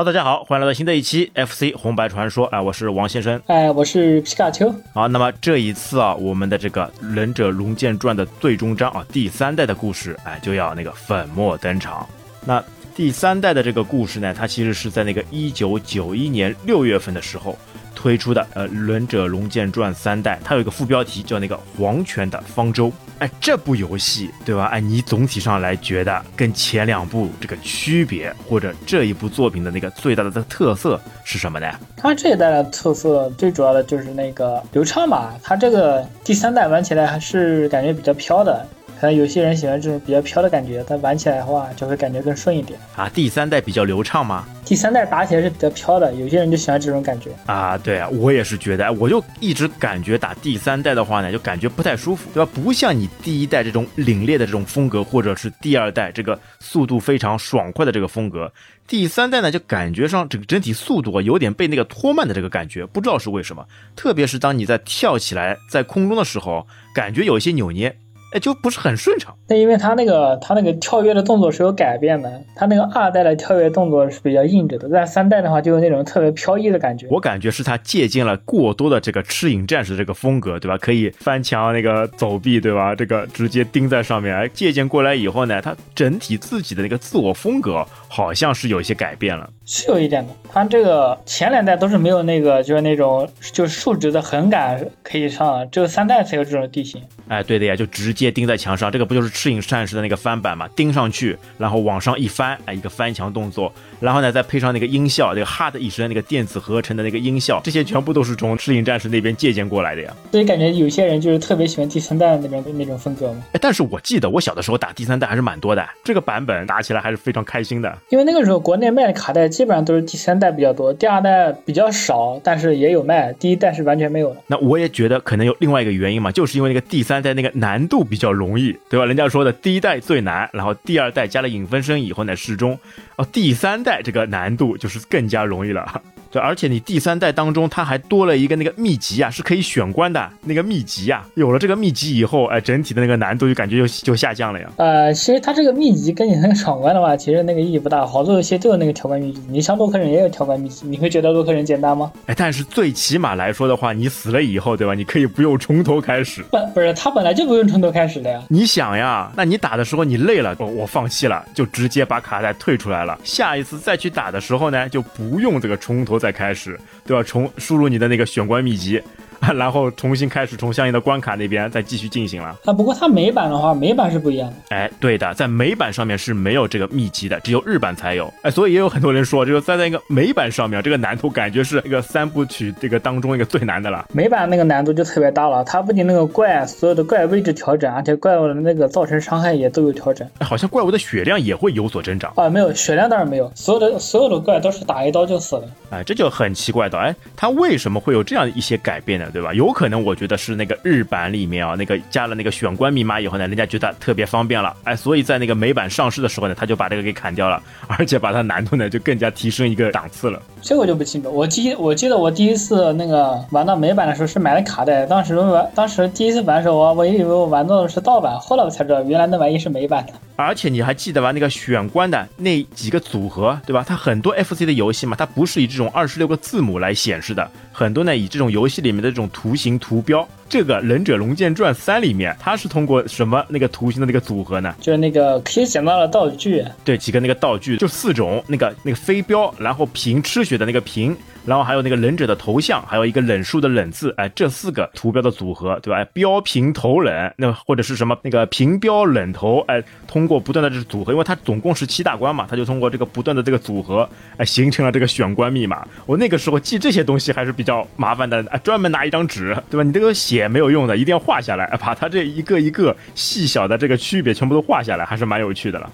Hello，大家好，欢迎来到新的一期 FC 红白传说。哎，我是王先生。哎，我是皮卡丘。好，那么这一次啊，我们的这个《忍者龙剑传》的最终章啊，第三代的故事，哎，就要那个粉墨登场。那第三代的这个故事呢，它其实是在那个一九九一年六月份的时候。推出的呃《忍者龙剑传》三代，它有一个副标题叫那个黄泉的方舟。哎，这部游戏对吧？哎，你总体上来觉得跟前两部这个区别，或者这一部作品的那个最大的这个特色是什么呢？它这一代的特色最主要的就是那个流畅嘛。它这个第三代玩起来还是感觉比较飘的。可能有些人喜欢这种比较飘的感觉，但玩起来的话就会感觉更顺一点啊。第三代比较流畅吗？第三代打起来是比较飘的，有些人就喜欢这种感觉啊。对啊，我也是觉得，我就一直感觉打第三代的话呢，就感觉不太舒服，对吧？不像你第一代这种凛冽的这种风格，或者是第二代这个速度非常爽快的这个风格，第三代呢就感觉上整个整体速度啊有点被那个拖慢的这个感觉，不知道是为什么。特别是当你在跳起来在空中的时候，感觉有一些扭捏。哎，就不是很顺畅。那因为他那个他那个跳跃的动作是有改变的，他那个二代的跳跃动作是比较硬着的，但三代的话就有那种特别飘逸的感觉。我感觉是他借鉴了过多的这个赤影战士这个风格，对吧？可以翻墙那个走壁，对吧？这个直接钉在上面。哎，借鉴过来以后呢，他整体自己的那个自我风格好像是有一些改变了。是有一点的，它这个前两代都是没有那个就是那种就是竖直的横杆可以上，只有三代才有这种地形。哎，对的呀，就直接钉在墙上，这个不就是赤影战士的那个翻版嘛？钉上去，然后往上一翻，哎，一个翻墙动作，然后呢，再配上那个音效，那个哈的一声，那个电子合成的那个音效，这些全部都是从赤影战士那边借鉴过来的呀。所以感觉有些人就是特别喜欢第三代那边那种风格嘛。哎，但是我记得我小的时候打第三代还是蛮多的，这个版本打起来还是非常开心的。因为那个时候国内卖的卡带基本上都是第三代比较多，第二代比较少，但是也有卖，第一代是完全没有的。那我也觉得可能有另外一个原因嘛，就是因为那个第三代那个难度。比较容易，对吧？人家说的第一代最难，然后第二代加了影分身以后呢适中，哦，第三代这个难度就是更加容易了。对，而且你第三代当中，它还多了一个那个秘籍啊，是可以选关的那个秘籍啊。有了这个秘籍以后，哎，整体的那个难度就感觉就就下降了呀。呃，其实它这个秘籍跟你那个闯关的话，其实那个意义不大。好多游戏都有那个调关秘籍，你像洛克人也有调关秘籍，你会觉得洛克人简单吗？哎，但是最起码来说的话，你死了以后，对吧？你可以不用从头开始。不，不是，他本来就不用从头开始的呀。你想呀，那你打的时候你累了，我我放弃了，就直接把卡带退出来了。下一次再去打的时候呢，就不用这个从头再开始。都要重输入你的那个选关秘籍。然后重新开始，从相应的关卡那边再继续进行了。啊，不过它美版的话，美版是不一样的。哎，对的，在美版上面是没有这个秘籍的，只有日版才有。哎，所以也有很多人说，就是在那个美版上面，这个难度感觉是一个三部曲这个当中一个最难的了。美版那个难度就特别大了，它不仅那个怪所有的怪位置调整，而且怪物的那个造成伤害也都有调整。哎好像怪物的血量也会有所增长啊？没有，血量当然没有，所有的所有的怪都是打一刀就死了。哎，这就很奇怪的。哎，它为什么会有这样一些改变呢？对吧？有可能我。觉得是那个日版里面啊，那个加了那个选关密码以后呢，人家觉得特别方便了，哎，所以在那个美版上市的时候呢，他就把这个给砍掉了，而且把它难度呢就更加提升一个档次了。这我就不清楚，我记我记得我第一次那个玩到美版的时候是买的卡带，当时玩当时第一次玩的时候，我我以为我玩到的是盗版，后来我才知道原来那玩意是美版的。而且你还记得吧？那个选关的那几个组合，对吧？它很多 FC 的游戏嘛，它不是以这种二十六个字母来显示的，很多呢以这种游戏里面的这种图形图标。这个《忍者龙剑传三》里面，它是通过什么那个图形的那个组合呢？就是那个可以捡到的道具，对，几个那个道具，就四种，那个那个飞镖，然后平吃血的那个平。然后还有那个忍者的头像，还有一个忍术的忍字，哎，这四个图标的组合，对吧？标平头忍，那或者是什么那个平标忍头，哎，通过不断的这组合，因为它总共是七大关嘛，它就通过这个不断的这个组合，哎，形成了这个选关密码。我那个时候记这些东西还是比较麻烦的，哎，专门拿一张纸，对吧？你这个写没有用的，一定要画下来，把它这一个一个细小的这个区别全部都画下来，还是蛮有趣的了。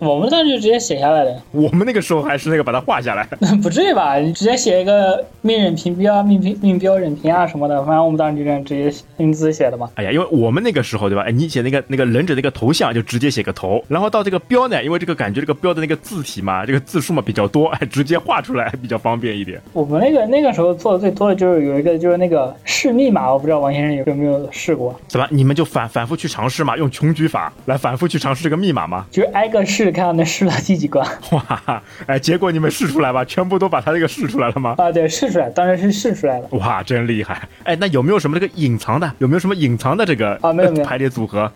我们当时就直接写下来的。我们那个时候还是那个把它画下来，不至于吧？你直接写。一个命忍评标、命平命标忍评啊什么的，反正我们当时就这样直接用字写的嘛。哎呀，因为我们那个时候对吧？哎，你写那个那个忍者那个头像就直接写个头，然后到这个标呢，因为这个感觉这个标的那个字体嘛，这个字数嘛比较多，哎，直接画出来比较方便一点。我们那个那个时候做的最多的就是有一个就是那个试密码，我不知道王先生有有没有试过？怎么你们就反反复去尝试嘛？用穷举法来反复去尝试这个密码吗？就是挨个试，看看能试到第几关。哇，哎，结果你们试出来吧，全部都把它这个试出来了吗？啊，对，试出来，当然是试出来了。哇，真厉害！哎，那有没有什么这个隐藏的？有没有什么隐藏的这个啊？没有没有 排列组合？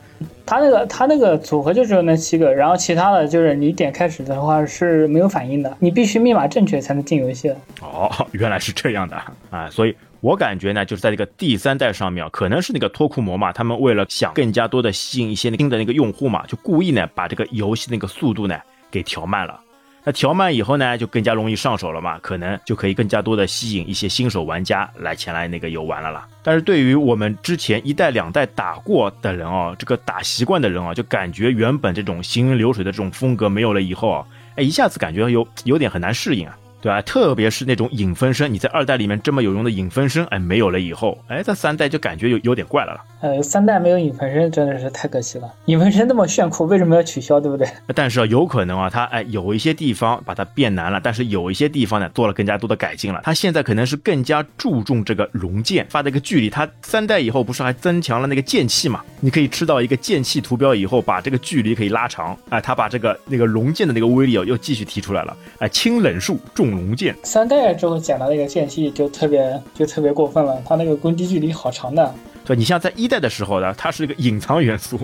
它那个它那个组合就只有那七个，然后其他的就是你点开始的话是没有反应的，你必须密码正确才能进游戏。哦，原来是这样的啊！所以我感觉呢，就是在这个第三代上面，可能是那个脱库魔嘛，他们为了想更加多的吸引一些新的那个用户嘛，就故意呢把这个游戏那个速度呢给调慢了。那调慢以后呢，就更加容易上手了嘛，可能就可以更加多的吸引一些新手玩家来前来那个游玩了啦。但是对于我们之前一代两代打过的人哦，这个打习惯的人啊，就感觉原本这种行云流水的这种风格没有了以后啊，哎，一下子感觉有有点很难适应啊。对吧？特别是那种影分身，你在二代里面这么有用的影分身，哎，没有了以后，哎，在三代就感觉有有点怪了了。呃，三代没有影分身真的是太可惜了。影分身那么炫酷，为什么要取消？对不对？但是啊有可能啊，它哎有一些地方把它变难了，但是有一些地方呢做了更加多的改进了。它现在可能是更加注重这个龙剑发的一个距离。它三代以后不是还增强了那个剑气嘛？你可以吃到一个剑气图标以后，把这个距离可以拉长。哎，它把这个那个龙剑的那个威力哦又继续提出来了。哎，轻冷术重龙剑。三代。之后捡到那个剑气就特别就特别过分了，它那个攻击距离好长的。对，你像在一代的时候呢，它是一个隐藏元素。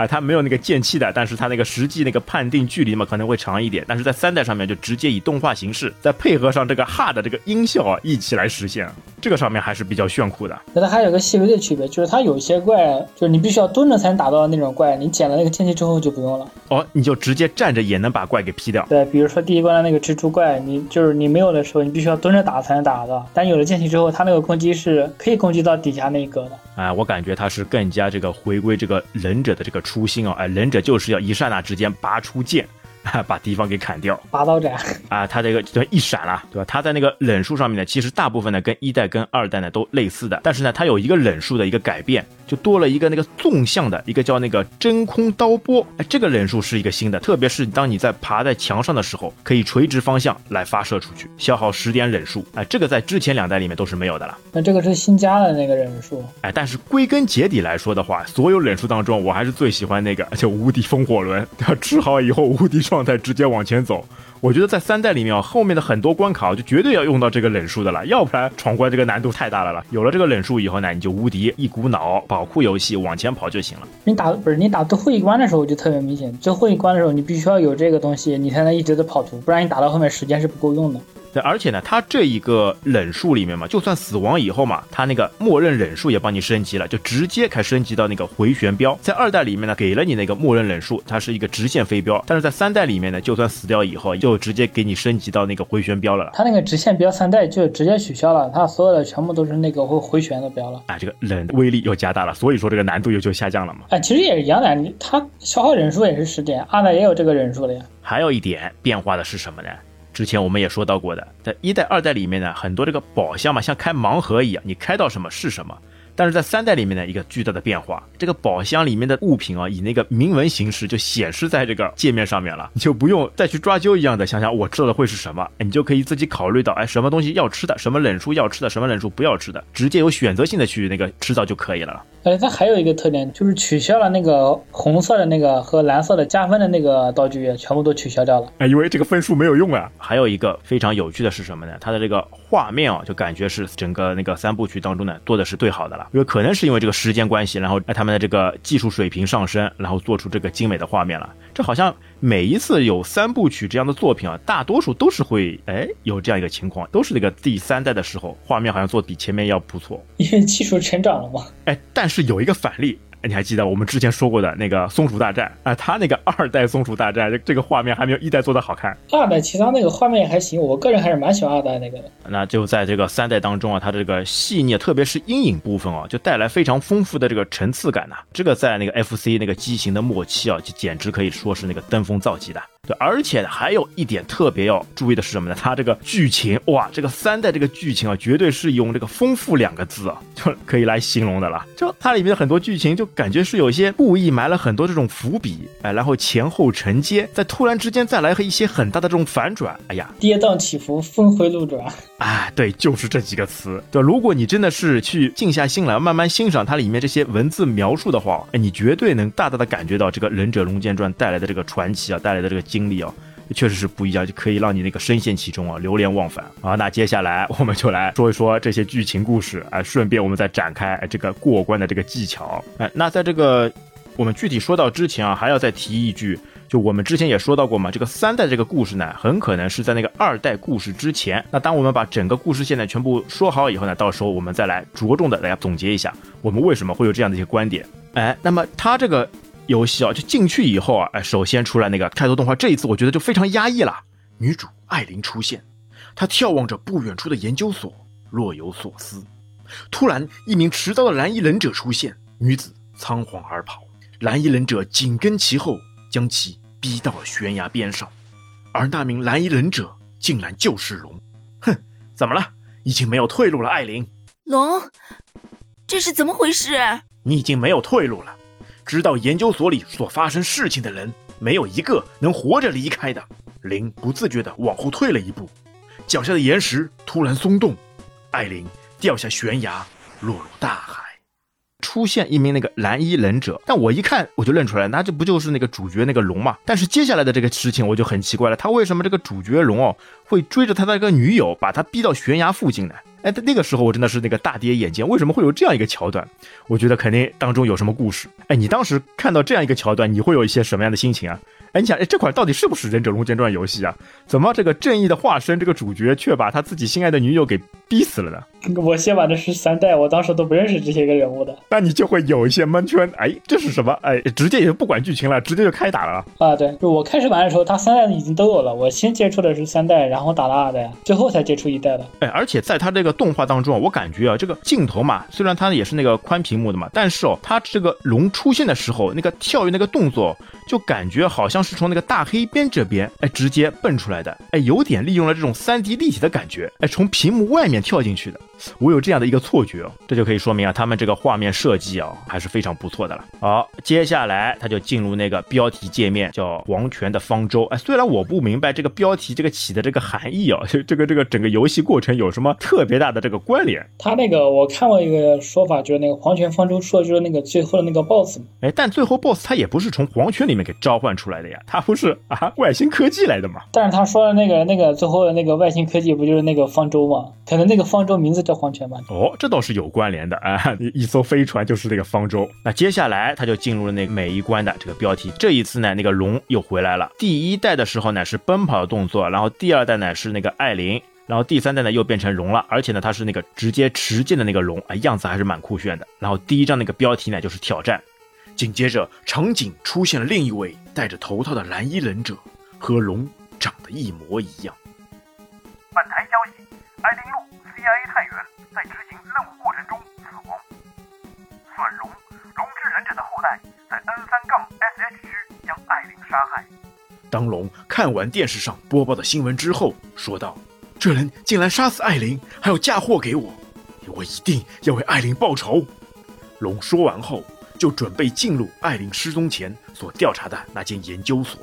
啊，它没有那个剑气的，但是它那个实际那个判定距离嘛，可能会长一点。但是在三代上面就直接以动画形式，再配合上这个哈的这个音效啊，一起来实现，这个上面还是比较炫酷的。那它还有个细微的区别，就是它有些怪，就是你必须要蹲着才能打到那种怪，你捡了那个剑气之后就不用了。哦，你就直接站着也能把怪给劈掉。对，比如说第一关的那个蜘蛛怪，你就是你没有的时候，你必须要蹲着打才能打到。但有了剑气之后，它那个攻击是可以攻击到底下那一格的。啊，我感觉它是更加这个回归这个忍者的这个初心哦，哎，忍。者就是要一刹那之间拔出剑，把敌方给砍掉。拔刀斩啊，他这个就一闪了，对吧？他在那个忍术上面呢，其实大部分呢跟一代跟二代呢都类似的，但是呢，它有一个忍术的一个改变。就多了一个那个纵向的一个叫那个真空刀波，哎，这个忍术是一个新的，特别是当你在爬在墙上的时候，可以垂直方向来发射出去，消耗十点忍术，哎，这个在之前两代里面都是没有的了。那这个是新加的那个忍术，哎，但是归根结底来说的话，所有忍术当中，我还是最喜欢那个就无敌风火轮，吃好以后无敌状态直接往前走。我觉得在三代里面啊，后面的很多关卡就绝对要用到这个忍术的了，要不然闯关这个难度太大了了。有了这个忍术以后呢，你就无敌，一股脑保护游戏往前跑就行了。你打不是你打最后一关的时候就特别明显，最后一关的时候你必须要有这个东西，你才能一直的跑图，不然你打到后面时间是不够用的。对，而且呢，它这一个忍术里面嘛，就算死亡以后嘛，它那个默认忍术也帮你升级了，就直接开升级到那个回旋镖。在二代里面呢，给了你那个默认忍术，它是一个直线飞镖，但是在三代里面呢，就算死掉以后，就直接给你升级到那个回旋镖了。它那个直线镖三代就直接取消了，它所有的全部都是那个会回旋的镖了。啊，这个忍威力又加大了，所以说这个难度又就下降了嘛。哎，其实也是一样的，你它消耗忍术也是十点，二代也有这个忍术的呀。还有一点变化的是什么呢？之前我们也说到过的，在一代、二代里面呢，很多这个宝箱嘛，像开盲盒一样，你开到什么是什么。但是在三代里面呢，一个巨大的变化，这个宝箱里面的物品啊，以那个铭文形式就显示在这个界面上面了，你就不用再去抓阄一样的想想我知道的会是什么，你就可以自己考虑到，哎，什么东西要吃的，什么忍术要吃的，什么忍术不要吃的，直接有选择性的去那个吃到就可以了。哎，它还有一个特点，就是取消了那个红色的那个和蓝色的加分的那个道具，全部都取消掉了。哎，因为这个分数没有用啊。还有一个非常有趣的是什么呢？它的这个画面啊，就感觉是整个那个三部曲当中呢做的是最好的了。因为可能是因为这个时间关系，然后哎他们的这个技术水平上升，然后做出这个精美的画面了。这好像每一次有三部曲这样的作品啊，大多数都是会哎有这样一个情况，都是那个第三代的时候，画面好像做比前面要不错，因为技术成长了嘛。哎，但是有一个反例。你还记得我们之前说过的那个松鼠大战啊？它那个二代松鼠大战，这这个画面还没有一代做的好看。二代其他那个画面也还行，我个人还是蛮喜欢二代那个的。那就在这个三代当中啊，它这个细腻，特别是阴影部分啊，就带来非常丰富的这个层次感呐。这个在那个 FC 那个机型的末期啊，就简直可以说是那个登峰造极的。对，而且还有一点特别要注意的是什么呢？它这个剧情哇，这个三代这个剧情啊，绝对是用这个丰富两个字啊 就可以来形容的了。就它里面的很多剧情，就感觉是有一些故意埋了很多这种伏笔，哎，然后前后承接，在突然之间再来和一些很大的这种反转，哎呀，跌宕起伏，峰回路转。哎，对，就是这几个词。对，如果你真的是去静下心来，慢慢欣赏它里面这些文字描述的话，哎，你绝对能大大的感觉到这个《忍者龙剑传》带来的这个传奇啊，带来的这个经历啊，确实是不一样，就可以让你那个深陷其中啊，流连忘返啊。那接下来 我们就来说一说这些剧情故事，哎，顺便我们再展开这个过关的这个技巧。哎，那在这个我们具体说到之前啊，还要再提一句。就我们之前也说到过嘛，这个三代这个故事呢，很可能是在那个二代故事之前。那当我们把整个故事线呢全部说好以后呢，到时候我们再来着重的来总结一下，我们为什么会有这样的一些观点。哎，那么它这个游戏啊，就进去以后啊，哎，首先出来那个开头动画，这一次我觉得就非常压抑了。女主艾琳出现，她眺望着不远处的研究所，若有所思。突然，一名持刀的蓝衣忍者出现，女子仓皇而跑，蓝衣忍者紧跟其后，将其。逼到了悬崖边上，而那名蓝衣忍者竟然就是龙。哼，怎么了？已经没有退路了，艾琳。龙，这是怎么回事？你已经没有退路了。知道研究所里所发生事情的人，没有一个能活着离开的。林不自觉地往后退了一步，脚下的岩石突然松动，艾琳掉下悬崖，落入大海。出现一名那个蓝衣忍者，但我一看我就认出来，那这不就是那个主角那个龙嘛？但是接下来的这个事情我就很奇怪了，他为什么这个主角龙哦会追着他的一个女友，把他逼到悬崖附近呢？哎，那个时候我真的是那个大跌眼镜，为什么会有这样一个桥段？我觉得肯定当中有什么故事。哎，你当时看到这样一个桥段，你会有一些什么样的心情啊？哎，你想，哎，这款到底是不是《忍者龙剑传》游戏啊？怎么这个正义的化身这个主角却把他自己心爱的女友给逼死了呢？我先玩的是三代，我当时都不认识这些个人物的。那你就会有一些蒙圈。哎，这是什么？哎，直接也就不管剧情了，直接就开打了。啊，对，就我开始玩的时候，他三代已经都有了。我先接触的是三代，然后打了二代，最后才接触一代的。哎，而且在他这个动画当中，我感觉啊，这个镜头嘛，虽然它也是那个宽屏幕的嘛，但是哦，它这个龙出现的时候，那个跳跃那个动作，就感觉好像是从那个大黑。边这边哎，直接蹦出来的哎，有点利用了这种三 D 立体的感觉哎，从屏幕外面跳进去的，我有这样的一个错觉哦，这就可以说明啊，他们这个画面设计啊还是非常不错的了。好，接下来他就进入那个标题界面，叫《黄泉的方舟》哎，虽然我不明白这个标题这个起的这个含义啊，这个这个整个游戏过程有什么特别大的这个关联？他那个我看过一个说法，就是那个黄泉方舟说的就是那个最后的那个 BOSS 嘛哎，但最后 BOSS 他也不是从黄泉里面给召唤出来的呀，他不是。啊，外星科技来的嘛？但是他说的那个那个最后的那个外星科技不就是那个方舟吗？可能那个方舟名字叫黄泉吧？哦，这倒是有关联的 啊！一艘飞船就是那个方舟。那接下来他就进入了那个每一关的这个标题。这一次呢，那个龙又回来了。第一代的时候呢是奔跑的动作，然后第二代呢是那个艾琳，然后第三代呢又变成龙了，而且呢它是那个直接持剑的那个龙啊，样子还是蛮酷炫的。然后第一张那个标题呢就是挑战。紧接着，场景出现了另一位戴着头套的蓝衣忍者，和龙长得一模一样。本台消息：代，在 N 三杠 SH 区将艾琳杀害。当龙看完电视上播报的新闻之后，说道：“这人竟然杀死艾琳，还要嫁祸给我，我一定要为艾琳报仇。”龙说完后。就准备进入艾琳失踪前所调查的那间研究所，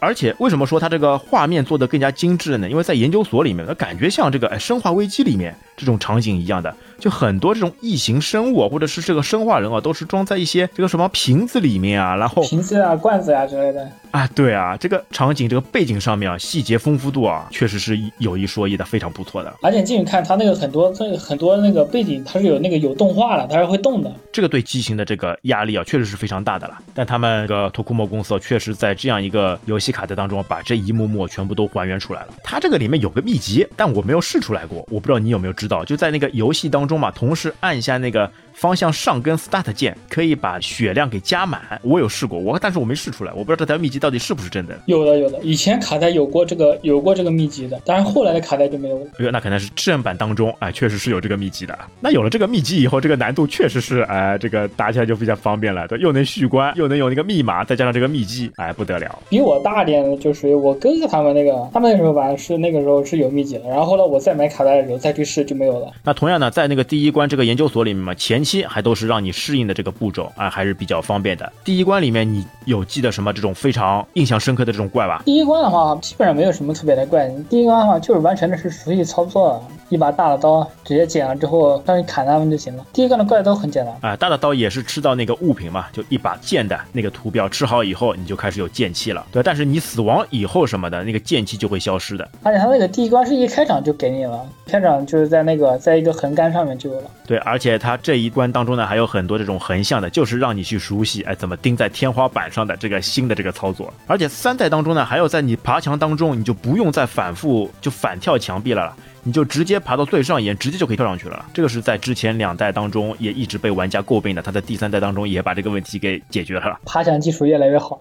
而且为什么说他这个画面做得更加精致呢？因为在研究所里面，感觉像这个《生化危机》里面这种场景一样的。就很多这种异形生物，或者是这个生化人啊，都是装在一些这个什么瓶子里面啊，然后瓶子啊、罐子啊之类的啊，对啊，这个场景、这个背景上面啊，细节丰富度啊，确实是有一说一的，非常不错的。而且进去看，它那个很多这很多那个背景，它是有那个有动画了，它是会动的。这个对机型的这个压力啊，确实是非常大的了。但他们这个托库莫公司确实在这样一个游戏卡带当中，把这一幕幕全部都还原出来了。它这个里面有个秘籍，但我没有试出来过，我不知道你有没有知道，就在那个游戏当中嘛，同时按。一下那个方向上跟 Start 键可以把血量给加满。我有试过，我但是我没试出来，我不知道这条秘籍到底是不是真的。有的有的，以前卡带有过这个有过这个秘籍的，但是后来的卡带就没有了。哎呦，那可能是正版当中，哎，确实是有这个秘籍的。那有了这个秘籍以后，这个难度确实是，哎，这个打起来就比较方便了，对，又能续关，又能有那个密码，再加上这个秘籍，哎，不得了。比我大点的就属于我哥哥他们那个，他们那时候玩是那个时候是有秘籍的，然后后来我再买卡带的时候再去试就没有了。那同样呢，在那个第一关这个研究所里面嘛，前期还都是让你适应的这个步骤，啊，还是比较方便的。第一关里面你有记得什么这种非常印象深刻的这种怪吧？第一关的话，基本上没有什么特别的怪，第一关的话就是完全的是熟悉操作，一把大的刀直接剪了之后让你砍他们就行了。第一关的怪都很简单。啊，大的刀也是吃到那个物品嘛，就一把剑的那个图标吃好以后，你就开始有剑气了，对。但是你死亡以后什么的，那个剑气就会消失的。而且他那个第一关是一开场就给你了，开场就是在那个在一个横杆上面就有了。对，而且它这一关当中呢，还有很多这种横向的，就是让你去熟悉，哎，怎么钉在天花板上的这个新的这个操作。而且三代当中呢，还有在你爬墙当中，你就不用再反复就反跳墙壁了，你就直接爬到最上沿，直接就可以跳上去了。这个是在之前两代当中也一直被玩家诟病的，它在第三代当中也把这个问题给解决了。爬墙技术越来越好，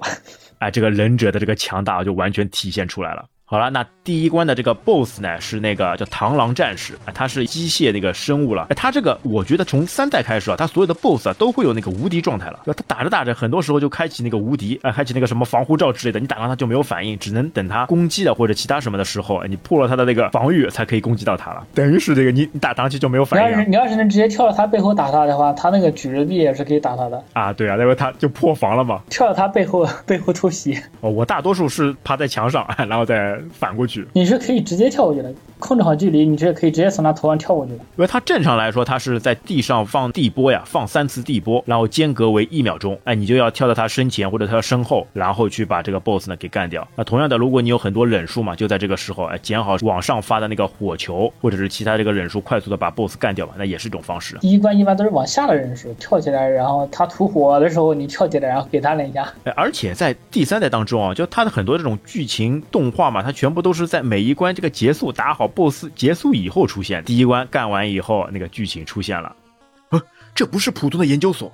哎，这个忍者的这个强大就完全体现出来了。好了，那第一关的这个 BOSS 呢是那个叫螳螂战士啊，他是机械那个生物了。哎，他这个我觉得从三代开始啊，他所有的 BOSS 啊都会有那个无敌状态了。他打着打着，很多时候就开启那个无敌，哎，开启那个什么防护罩之类的，你打到他就没有反应，只能等他攻击的或者其他什么的时候，哎，你破了他的那个防御才可以攻击到他了。等于是这个你你打上去就没有反应你要是你要是能直接跳到他背后打他的话，他那个举着臂也是可以打他的，啊。对啊，因为他就破防了嘛。跳到他背后 背后偷袭，哦，我大多数是趴在墙上，哎 然后再反过去。你是可以直接跳过去的，控制好距离，你是可以直接从他头上跳过去的。因为它正常来说，它是在地上放地波呀，放三次地波，然后间隔为一秒钟。哎，你就要跳到他身前或者他的身后，然后去把这个 BOSS 呢给干掉。那同样的，如果你有很多忍术嘛，就在这个时候，哎，捡好往上发的那个火球，或者是其他这个忍术，快速的把 BOSS 干掉嘛，那也是一种方式。第一关一般都是往下的忍术跳起来，然后他吐火的时候你跳起来，然后给他两下。哎，而且在第三代当中啊，就它的很多这种剧情动画嘛，它全部都是在每一关这个结束打好 BOSS 结束以后出现。第一关干完以后，那个剧情出现了。呃，这不是普通的研究所，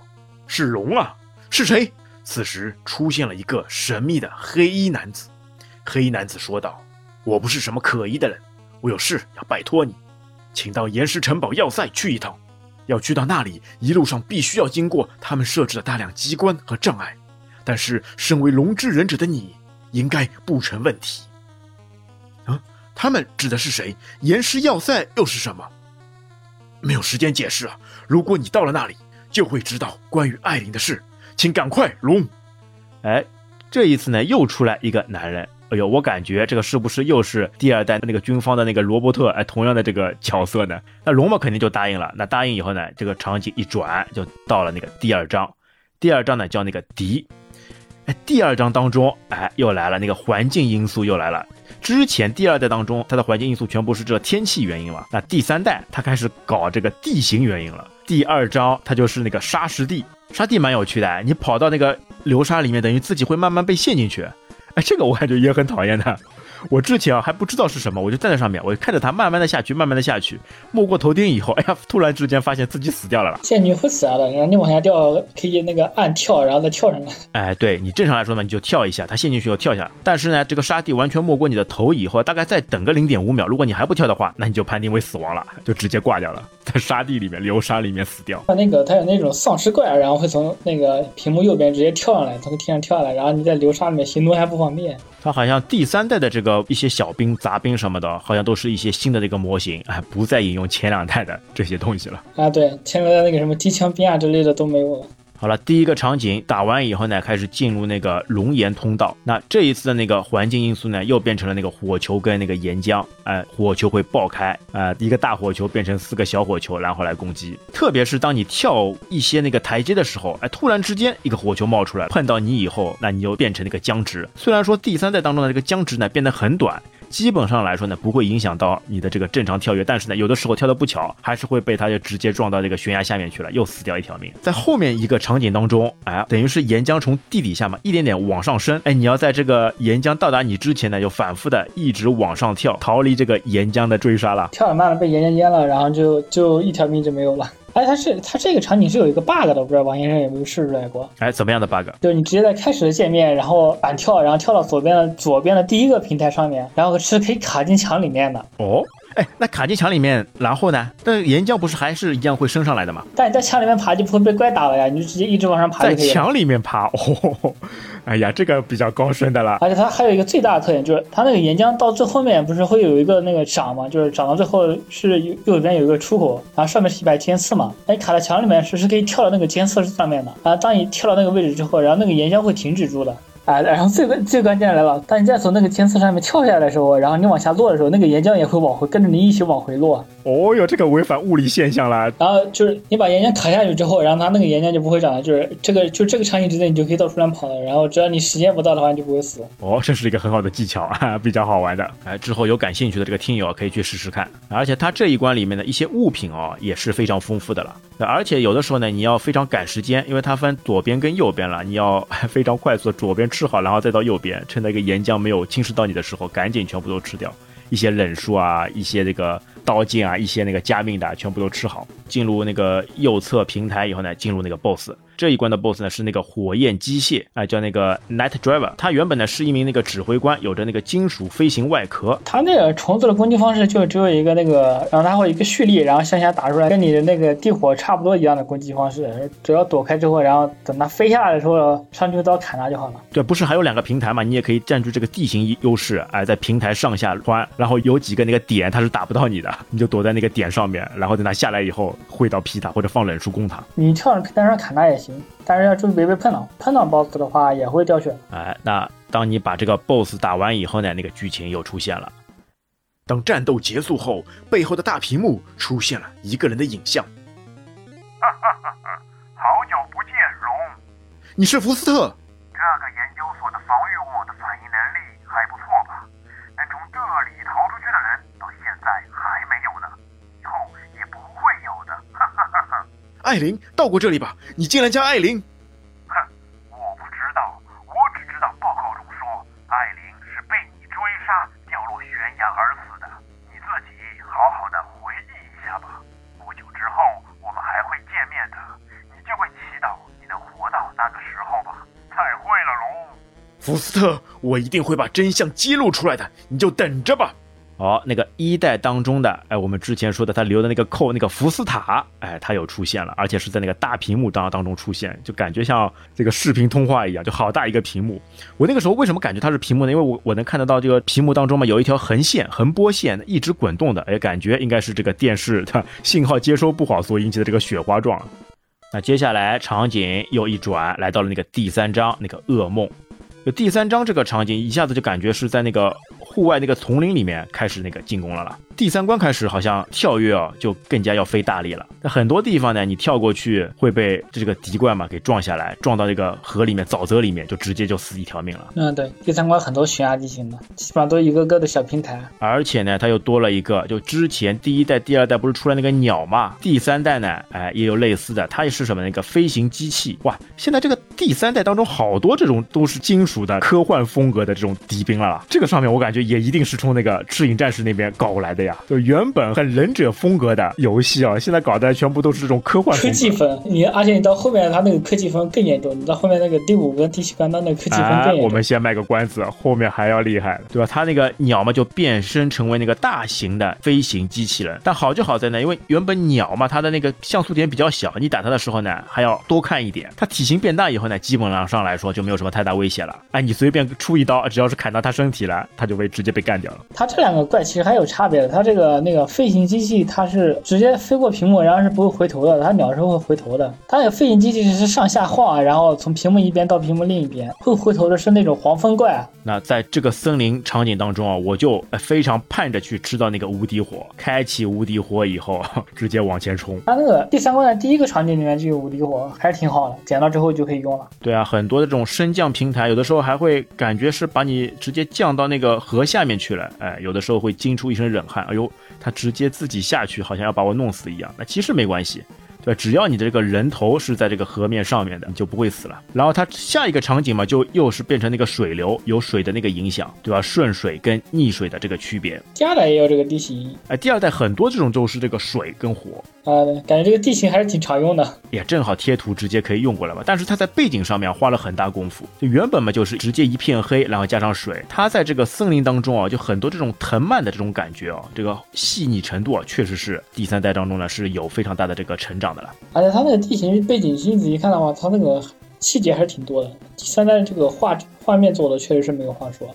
是龙啊！是谁？此时出现了一个神秘的黑衣男子。黑衣男子说道：“我不是什么可疑的人，我有事要拜托你，请到岩石城堡要塞去一趟。要去到那里，一路上必须要经过他们设置的大量机关和障碍。但是，身为龙之忍者的你，应该不成问题。他们指的是谁？岩石要塞又是什么？没有时间解释啊！如果你到了那里，就会知道关于艾琳的事。请赶快，龙！哎，这一次呢，又出来一个男人。哎呦，我感觉这个是不是又是第二代那个军方的那个罗伯特？哎，同样的这个角色呢？那龙嘛肯定就答应了。那答应以后呢，这个场景一转，就到了那个第二章。第二章呢叫那个敌。哎，第二章当中，哎，又来了那个环境因素又来了。之前第二代当中，它的环境因素全部是这天气原因了？那第三代它开始搞这个地形原因了。第二招它就是那个沙石地，沙地蛮有趣的。你跑到那个流沙里面，等于自己会慢慢被陷进去。哎，这个我感觉也很讨厌的。我之前啊还不知道是什么，我就站在上面，我就看着它慢慢的下去，慢慢的下去，没过头顶以后，哎呀，突然之间发现自己死掉了啦。陷进去会死啊的，然后你往下掉可以那个按跳，然后再跳上来。哎，对你正常来说呢，你就跳一下，它陷进去后跳下。但是呢，这个沙地完全没过你的头以后，大概再等个零点五秒，如果你还不跳的话，那你就判定为死亡了，就直接挂掉了，在沙地里面流沙里面死掉。它那个它有那种丧尸怪，然后会从那个屏幕右边直接跳上来，从天上跳下来，然后你在流沙里面行动还不方便。它好像第三代的这个一些小兵、杂兵什么的，好像都是一些新的这个模型，哎，不再引用前两代的这些东西了。啊，对，前两代那个什么机枪兵啊之类的都没有了。好了，第一个场景打完以后呢，开始进入那个熔岩通道。那这一次的那个环境因素呢，又变成了那个火球跟那个岩浆，哎，火球会爆开，啊，一个大火球变成四个小火球，然后来攻击。特别是当你跳一些那个台阶的时候，哎，突然之间一个火球冒出来，碰到你以后，那你就变成那个僵直。虽然说第三代当中的这个僵直呢变得很短。基本上来说呢，不会影响到你的这个正常跳跃，但是呢，有的时候跳的不巧，还是会被它就直接撞到这个悬崖下面去了，又死掉一条命。在后面一个场景当中，哎，等于是岩浆从地底下嘛，一点点往上升，哎，你要在这个岩浆到达你之前呢，就反复的一直往上跳，逃离这个岩浆的追杀了。跳的慢了被岩浆淹了，然后就就一条命就没有了。哎，它是它这个场景是有一个 bug 的，我不知道王先生有没有试出来过？哎，怎么样的 bug？就是你直接在开始的界面，然后反跳，然后跳到左边的左边的第一个平台上面，然后是可以卡进墙里面的。哦，哎，那卡进墙里面，然后呢？但岩浆不是还是一样会升上来的吗？但你在墙里面爬就不会被怪打了呀，你就直接一直往上爬在就可以了。墙里面爬，哦，哎呀，这个比较高深的了。而且它还有一个最大的特点，就是它那个岩浆到最后面不是会有一个那个长嘛？就是长到最后是右右边有一个出口，然后上面是一排尖刺嘛。哎，卡在墙里面是是可以跳到那个尖刺上面的。然后当你跳到那个位置之后，然后那个岩浆会停止住的。哎，然后最关最关键来了，当你再从那个尖刺上面跳下来的时候，然后你往下落的时候，那个岩浆也会往回跟着你一起往回落。哦哟，这个违反物理现象了。然后就是你把岩浆卡下去之后，然后它那个岩浆就不会长了，就是这个就这个场景之内你就可以到处乱跑了。然后只要你时间不到的话，你就不会死。哦，这是一个很好的技巧啊，比较好玩的。哎，之后有感兴趣的这个听友可以去试试看。而且它这一关里面的一些物品哦，也是非常丰富的了。而且有的时候呢，你要非常赶时间，因为它分左边跟右边了，你要 非常快速的左边吃好，然后再到右边，趁那个岩浆没有侵蚀到你的时候，赶紧全部都吃掉。一些忍术啊，一些这个刀剑啊，一些那个加命的啊，全部都吃好。进入那个右侧平台以后呢，进入那个 BOSS。这一关的 BOSS 呢是那个火焰机械，啊、叫那个 Night Driver。他原本呢是一名那个指挥官，有着那个金属飞行外壳。它那个虫子的攻击方式就只有一个那个，然后它会一个蓄力，然后向下打出来，跟你的那个地火差不多一样的攻击方式。只要躲开之后，然后等它飞下来的时候，上去刀砍它就好了。对，不是还有两个平台嘛？你也可以占据这个地形优势，哎，在平台上下穿，然后有几个那个点它是打不到你的，你就躲在那个点上面，然后等他下来以后挥刀劈他或者放冷术攻它。你跳上平台上砍他也行，但是要注意别被碰到，碰到 BOSS 的话也会掉血。哎，那当你把这个 BOSS 打完以后呢，那个剧情又出现了。当战斗结束后，背后的大屏幕出现了一个人的影像。哈哈哈哈好久不见，龙。你是福斯特？这个研究所的防御物艾琳，到过这里吧？你竟然叫艾琳？哼，我不知道，我只知道报告中说艾琳是被你追杀掉落悬崖而死的。你自己好好的回忆一下吧。不久之后我们还会见面的，你就会祈祷你能活到那个时候吧。再会了，龙。福斯特，我一定会把真相揭露出来的，你就等着吧。哦，那个一代当中的，哎，我们之前说的他留的那个扣，那个福斯塔，哎，他又出现了，而且是在那个大屏幕当当中出现，就感觉像这个视频通话一样，就好大一个屏幕。我那个时候为什么感觉它是屏幕呢？因为我我能看得到这个屏幕当中嘛，有一条横线、横波线一直滚动的，哎，感觉应该是这个电视它信号接收不好所引起的这个雪花状。那接下来场景又一转，来到了那个第三章那个噩梦。就第三章这个场景，一下子就感觉是在那个户外那个丛林里面开始那个进攻了啦。第三关开始好像跳跃啊，就更加要费大力了。那很多地方呢，你跳过去会被这个敌怪嘛给撞下来，撞到这个河里面、沼泽里面，就直接就死一条命了。嗯，对，第三关很多悬崖地形的，基本上都一个个的小平台。而且呢，它又多了一个，就之前第一代、第二代不是出来那个鸟嘛？第三代呢，哎，也有类似的，它也是什么那个飞行机器哇！现在这个第三代当中好多这种都是金属的科幻风格的这种敌兵了啦。这个上面我感觉也一定是从那个赤影战士那边搞过来的呀。就原本很忍者风格的游戏啊，现在搞的全部都是这种科幻科。技风，你而且你到后面它那个科技风更严重，你到后面那个第五跟第七关它那个科技风哎更，严重。我们先卖个关子，后面还要厉害了，对吧？它那个鸟嘛，就变身成为那个大型的飞行机器人。但好就好在呢，因为原本鸟嘛，它的那个像素点比较小，你打它的时候呢，还要多看一点。它体型变大以后呢，基本上上来说就没有什么太大威胁了。哎，你随便出一刀，只要是砍到它身体了，它就被直接被干掉了。它这两个怪其实还有差别的，它这个那个飞行机器它是直接飞过屏幕，然后是不会回头的，它鸟是会回头的。它那个飞行机器是上下晃啊，然后从屏幕一边到屏幕另一边，会回头的是那种黄蜂怪啊。那在这个森林场景当中啊，我就呃非常盼着去吃到那个无敌火。开启无敌火以后，直接往前冲。它那个第三关的第一个场景里面就有无敌火，还是挺好的，捡到之后就可以用了。对啊，很多的这种升降平台，有的时候还会感觉是把你直接降到那个河下面去了，哎，有的时候会惊出一身冷汗，哎呦，他直接自己下去，好像要把我弄死一样。那其实没关系，对对，只要你的这个人头是在这个河面上面的，你就不会死了。然后它下一个场景嘛，就又是变成那个水流，有水的那个影响，对吧？顺水跟逆水的这个区别。第二代也有这个地形，哎，第二代很多这种都是这个水跟火，啊、感觉这个地形还是挺常用的。也正好贴图直接可以用过来嘛。但是它在背景上面花了很大功夫，就原本嘛就是直接一片黑，然后加上水。它在这个森林当中啊，就很多这种藤蔓的这种感觉啊，这个细腻程度啊，确实是第三代当中呢是有非常大的这个成长而且它那个地形背景，你仔细看的话，它那个细节还是挺多的。第三代这个画画面做的确实是没有话说。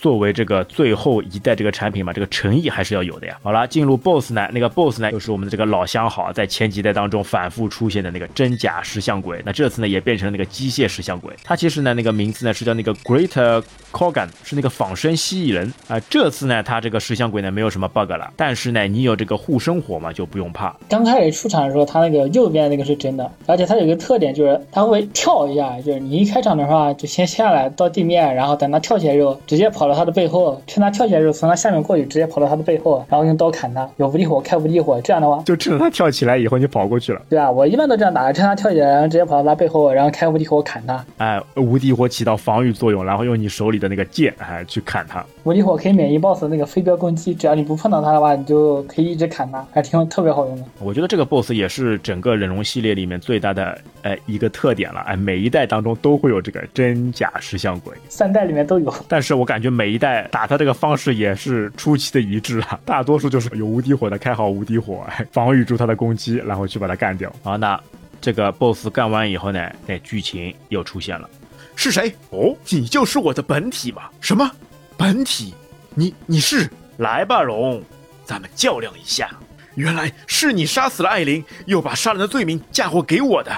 作为这个最后一代这个产品嘛，这个诚意还是要有的呀。好了，进入 BOSS 呢，那个 BOSS 呢，就是我们的这个老相好，在前几代当中反复出现的那个真假石像鬼。那这次呢，也变成了那个机械石像鬼。它其实呢，那个名字呢是叫那个 Great Kogan，是那个仿生蜥蜴人啊、这次呢，它这个石像鬼呢没有什么 bug 了，但是呢，你有这个护身火嘛，就不用怕。刚开始出场的时候，它那个右边那个是真的，而且它有一个特点就是它会跳一下，就是你一开场的话就先下来到地面，然后等它跳起来之后，直接跑到他的背后，趁他跳起来的时候从他下面过去，直接跑到他的背后，然后用刀砍他，有无敌火开无敌火，这样的话，就趁着他跳起来以后，你跑过去了，对啊，我一般都这样打，趁他跳起来，然后直接跑到他背后，然后开无敌火砍他。哎，无敌火起到防御作用，然后用你手里的那个剑，哎，去砍他。无敌火可以免疫 BOSS 那个飞镖攻击，只要你不碰到他的话，你就可以一直砍他，还挺特别好用的。我觉得这个 BOSS 也是整个忍龙系列里面最大的哎一个特点了，哎，每一代当中都会有这个真假石像鬼，三代里面都有。但是我感觉每一代打他这个方式也是出奇的一致啊，大多数就是有无敌火的开好无敌火，哎，防御住他的攻击，然后去把他干掉。好，那这个 BOSS 干完以后呢，那，剧情又出现了，是谁？哦，你就是我的本体吗？什么本体？你你是？来吧，龙，咱们较量一下。原来是你杀死了艾琳，又把杀人的罪名嫁祸给我的。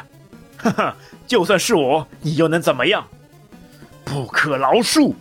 哈哈，就算是我，你又能怎么样？不可饶恕！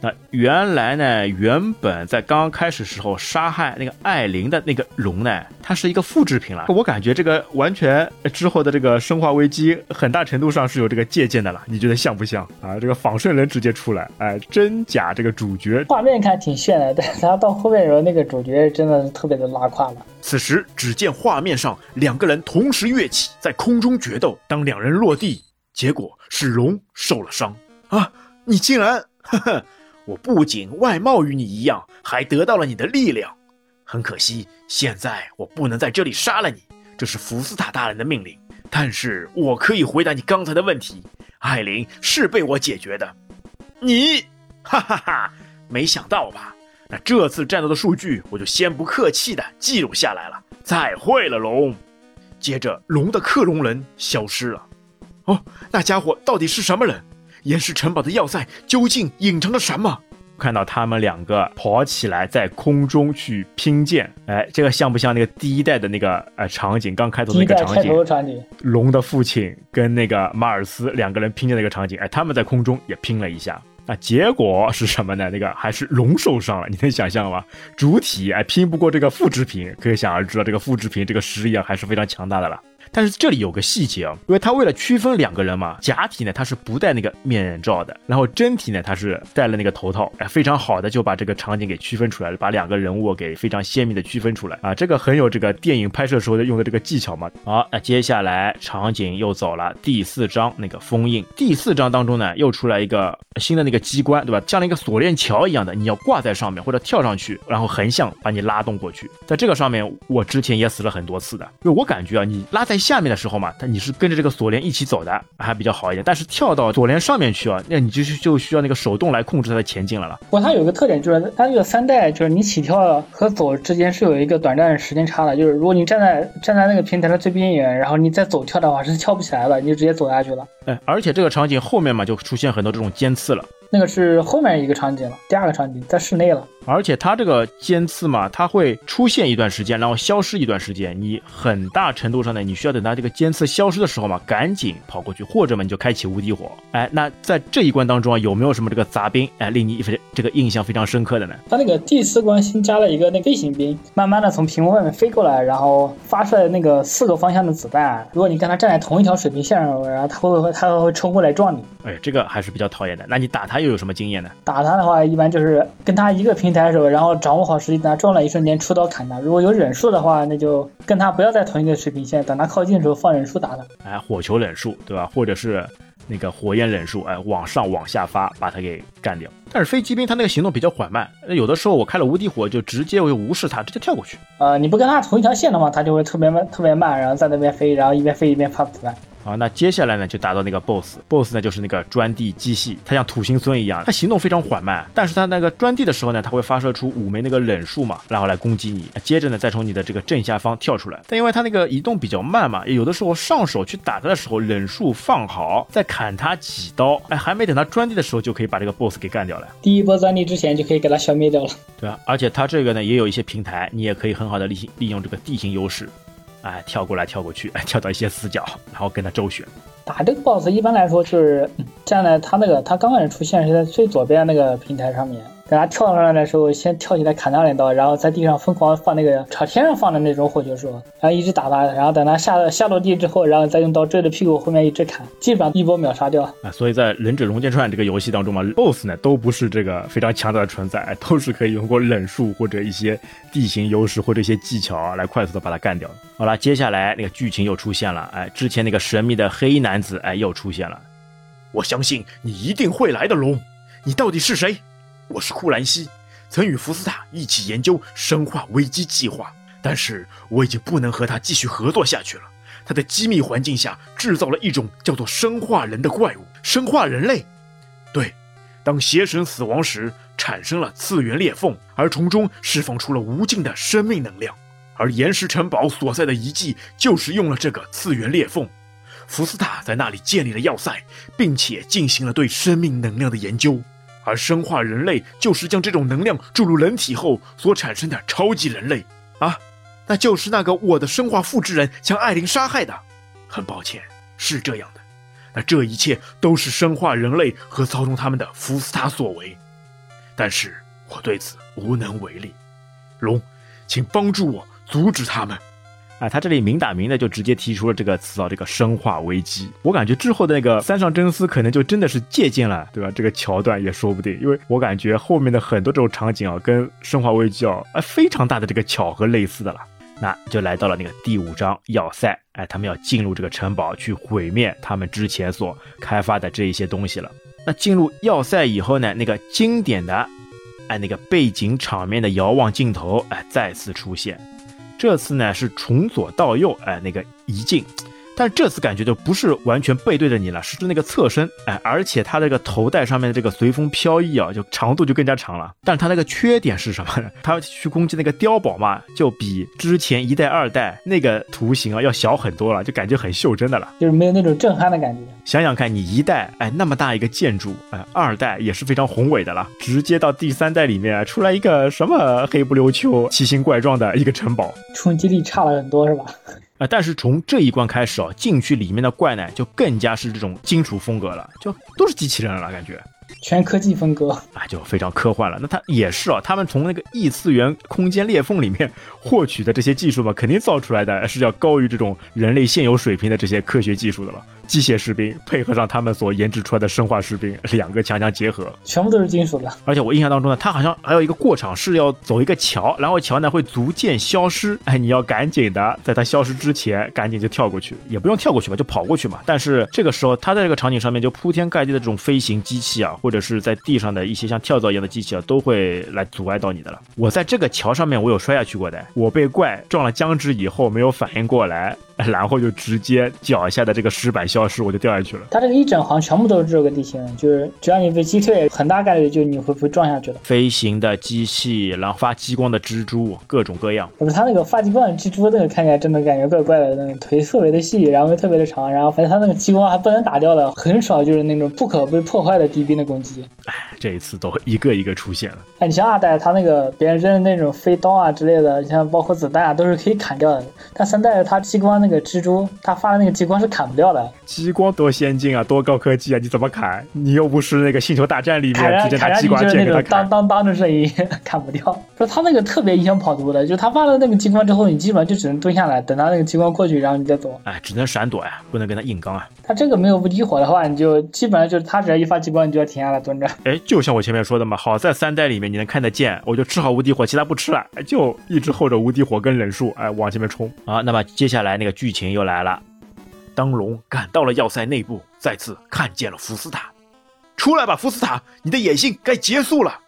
那原来呢，原本在刚刚开始时候杀害那个艾琳的那个龙呢，它是一个复制品了。我感觉这个完全之后的这个生化危机，很大程度上是有这个借鉴的了。你觉得像不像啊？这个仿生人直接出来，哎，真假这个主角画面看挺炫的，但是它到后面的时候，那个主角真的是特别的拉胯了。此时，只见画面上两个人同时跃起，在空中决斗。当两人落地，结果是龙受了伤啊！你竟然，呵呵，我不仅外貌与你一样，还得到了你的力量。很可惜，现在我不能在这里杀了你，这是福斯塔大人的命令。但是我可以回答你刚才的问题，艾琳是被我解决的。你，哈哈哈，没想到吧？那这次战斗的数据，我就先不客气的记录下来了。再会了，龙。接着，龙的克隆人消失了。哦，那家伙到底是什么人？岩石城堡的要塞究竟隐藏着什么？看到他们两个跑起来，在空中去拼剑，哎，这个像不像那个第一代的那个呃场景？刚开头第一代开那个场景，头的场景，龙的父亲跟那个马尔斯两个人拼的那个场景，哎，他们在空中也拼了一下。啊，结果是什么呢？那个还是龙受伤了，你能想象吗？主体哎拼不过这个复制品，可想而知了，这个复制品这个实力啊还是非常强大的了。但是这里有个细节啊，因为他为了区分两个人嘛，假体呢他是不戴那个面罩的，然后真体呢他是戴了那个头套，哎，非常好的就把这个场景给区分出来了，把两个人物给非常鲜明的区分出来啊，这个很有这个电影拍摄时候的用的这个技巧嘛。好，那接下来场景又走了第四章那个封印，第四章当中呢又出来一个新的那个机关，对吧？像那个锁链桥一样的，你要挂在上面或者跳上去，然后横向把你拉动过去。在这个上面，我之前也死了很多次的，因为我感觉啊，你拉在下面的时候嘛，它你是跟着这个锁链一起走的，还比较好一点。但是跳到锁链上面去啊，那你就就需要那个手动来控制它的前进了了。不过它有个特点，就是它这个三代，就是你起跳和走之间是有一个短暂时间差的。就是如果你站在站在那个平台的最边缘，然后你再走跳的话，是跳不起来了，你就直接走下去了。哎，而且这个场景后面嘛，就出现很多这种尖刺了。那个是后面一个场景了，第二个场景在室内了。而且它这个尖刺嘛，它会出现一段时间，然后消失一段时间。你很大程度上呢，你需要等它这个尖刺消失的时候嘛，赶紧跑过去，或者嘛你就开启无敌火。哎，那在这一关当中啊，有没有什么这个杂兵哎令你非这个印象非常深刻的呢？它那个第四关新加了一个那个飞行兵，慢慢的从屏幕外面飞过来，然后发射那个四个方向的子弹。如果你跟他站在同一条水平线上，然后他会会他会冲过来撞你。哎，这个还是比较讨厌的。那你打它还有有什么经验呢？打他的话，一般就是跟他一个平台的时候，然后掌握好时机，等他撞了一瞬间出刀砍他。如果有忍术的话，那就跟他不要在同一个水平线，等他靠近的时候放忍术打他。哎，火球忍术，对吧？或者是那个火焰忍术，哎，往上往下发，把他给干掉。但是飞机兵他那个行动比较缓慢，有的时候我开了无敌火，就直接我就无视他，直接跳过去。呃，你不跟他同一条线的话，他就会特别慢，特别慢，然后在那边飞，然后一边飞一边发子弹。好，那接下来呢，就打到那个 boss，boss 呢就是那个钻地机器，它像土行孙一样，它行动非常缓慢，但是它那个钻地的时候呢，它会发射出五枚那个冷术嘛，然后来攻击你，接着呢再从你的这个正下方跳出来。但因为它那个移动比较慢嘛，有的时候上手去打它的时候，冷术放好，再砍它几刀，哎，还没等它钻地的时候，就可以把这个 boss 给干掉了。第一波钻地之前就可以给它消灭掉了。对啊，而且它这个呢也有一些平台，你也可以很好的利利用这个地形优势。哎，跳过来跳过去，跳到一些死角，然后跟他周旋。打这个 boss 一般来说就是站在他那个他刚开始出现是在最左边那个平台上面。等他跳上来的时候，先跳起来砍他两刀，然后在地上疯狂放那个朝天上放的那种火球术，然后一直打他，然后等他下下落地之后，然后再用刀追着屁股后面一直砍，基本上一波秒杀掉。啊，所以在《忍者龙剑传》这个游戏当中嘛，BOSS 呢都不是这个非常强大的存在，都是可以通过忍术或者一些地形优势或者一些技巧来快速的把它干掉。好了，接下来那个剧情又出现了，哎，之前那个神秘的黑衣男子哎又出现了。我相信你一定会来的，龙，你到底是谁？我是库兰西。曾与福斯塔一起研究生化危机计划，但是我已经不能和他继续合作下去了。他在机密环境下制造了一种叫做生化人的怪物，生化人类。对，当邪神死亡时，产生了次元裂缝，而从中释放出了无尽的生命能量。而岩石城堡所在的遗迹就是用了这个次元裂缝。福斯塔在那里建立了要塞，并且进行了对生命能量的研究。而生化人类就是将这种能量注入人体后所产生的超级人类啊，那就是那个我的生化复制人将艾琳杀害的。很抱歉，是这样的。那这一切都是生化人类和操纵他们的福斯塔所为，但是我对此无能为力。龙，请帮助我阻止他们。啊，他这里明打明的就直接提出了这个词啊，这个生化危机。我感觉之后的那个三上真司可能就真的是借鉴了，对吧？这个桥段也说不定，因为我感觉后面的很多这种场景啊，跟生化危机啊，哎，非常大的这个巧合类似的了。那就来到了那个第五章要塞，哎，他们要进入这个城堡去毁灭他们之前所开发的这一些东西了。那进入要塞以后呢，那个经典的，哎，那个背景场面的遥望镜头，哎，再次出现。这次呢是从左到右，哎，那个一镜。但是这次感觉就不是完全背对着你了，是那个侧身，哎，而且它这个头戴上面的这个随风飘逸啊，就长度就更加长了。但是它那个缺点是什么呢？它去攻击那个碉堡嘛，就比之前一代、二代那个图形啊要小很多了，就感觉很袖珍的了，就是没有那种震撼的感觉。想想看，你一代哎那么大一个建筑，哎，二代也是非常宏伟的了，直接到第三代里面出来一个什么黑不溜秋、奇形怪状的一个城堡，冲击力差了很多，是吧？啊，但是从这一关开始啊，禁区里面的怪呢，就更加是这种金属风格了，就都是机器人了，感觉全科技风格啊，就非常科幻了。那它也是啊，他们从那个异次元空间裂缝里面 获取的这些技术嘛，肯定造出来的是要高于这种人类现有水平的这些科学技术的了。机械士兵配合上他们所研制出来的生化士兵，两个强强结合，全部都是金属的。而且我印象当中呢，它好像还有一个过场是要走一个桥，然后桥呢会逐渐消失。哎，你要赶紧的，在它消失之前，赶紧就跳过去，也不用跳过去吧，就跑过去嘛。但是这个时候，它在这个场景上面就铺天盖地的这种飞行机器啊，或者是在地上的一些像跳蚤一样的机器啊，都会来阻碍到你的了。我在这个桥上面，我有摔下去过的，我被怪撞了僵直以后，没有反应过来。然后就直接脚下的这个石板消失，我就掉下去了。它这个一整行全部都是这个地形，就是只要你被击退，很大概率就你会被撞下去了。飞行的机器，然后发激光的蜘蛛，各种各样。不是它那个发激光的蜘蛛，那个看起来真的感觉怪怪的，那个腿特别的细，然后又特别的长，然后反正它那个激光还不能打掉的，很少就是那种不可被破坏的敌兵的攻击。哎，这一次都一个一个出现了。哎，你像二代，它那个别人扔的那种飞刀啊之类的，像包括子弹啊，都是可以砍掉的。但三代它激光那个蜘蛛，他发的那个激光是砍不掉的，激光多先进啊，多高科技啊！你怎么砍？你又不是那个星球大战里面直接拿激光剑给他那种当。当当的声音，砍不掉。说他那个特别影响跑图的，就他发了那个激光之后，你基本上就只能蹲下来，等他那个激光过去，然后你再走。哎，只能闪躲呀，不能跟他硬刚啊！他这个没有无敌火的话，你就基本上就是他只要一发激光，你就要停下来蹲着。哎，就像我前面说的嘛，好在三代里面你能看得见，我就吃好无敌火，其他不吃了，哎就一直候着无敌火跟忍术，哎，往前面冲啊。那么接下来那个剧情又来了，当龙赶到了要塞内部，再次看见了福斯塔。出来吧，福斯塔，你的野性该结束了。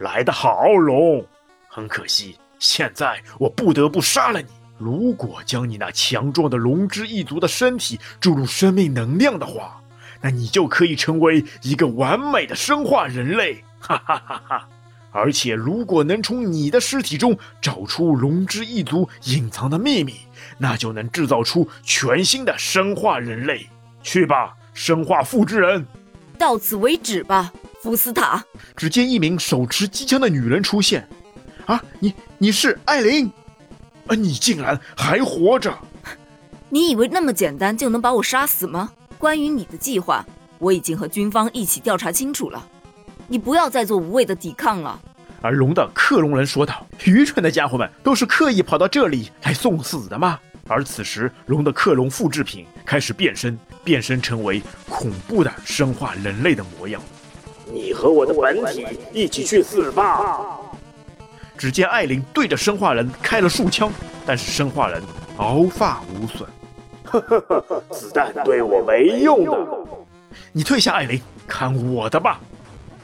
来得好，龙。很可惜，现在我不得不杀了你。如果将你那强壮的龙之一族的身体注入生命能量的话，那你就可以成为一个完美的生化人类。哈哈哈哈！而且，如果能从你的尸体中找出龙之一族隐藏的秘密，那就能制造出全新的生化人类。去吧，生化复制人！到此为止吧，福斯塔。只见一名手持机枪的女人出现。啊，你你是艾琳？啊，你竟然还活着！你以为那么简单就能把我杀死吗？关于你的计划，我已经和军方一起调查清楚了。你不要再做无谓的抵抗了。而龙的克隆人说道：“愚蠢的家伙们，都是刻意跑到这里来送死的吗？”而此时，龙的克隆复制品开始变身，变身成为恐怖的生化人类的模样。你和我的本体一起去死吧！只见艾琳对着生化人开了数枪，但是生化人毫发无损。子弹对我没用的。你退下，艾琳，看我的吧！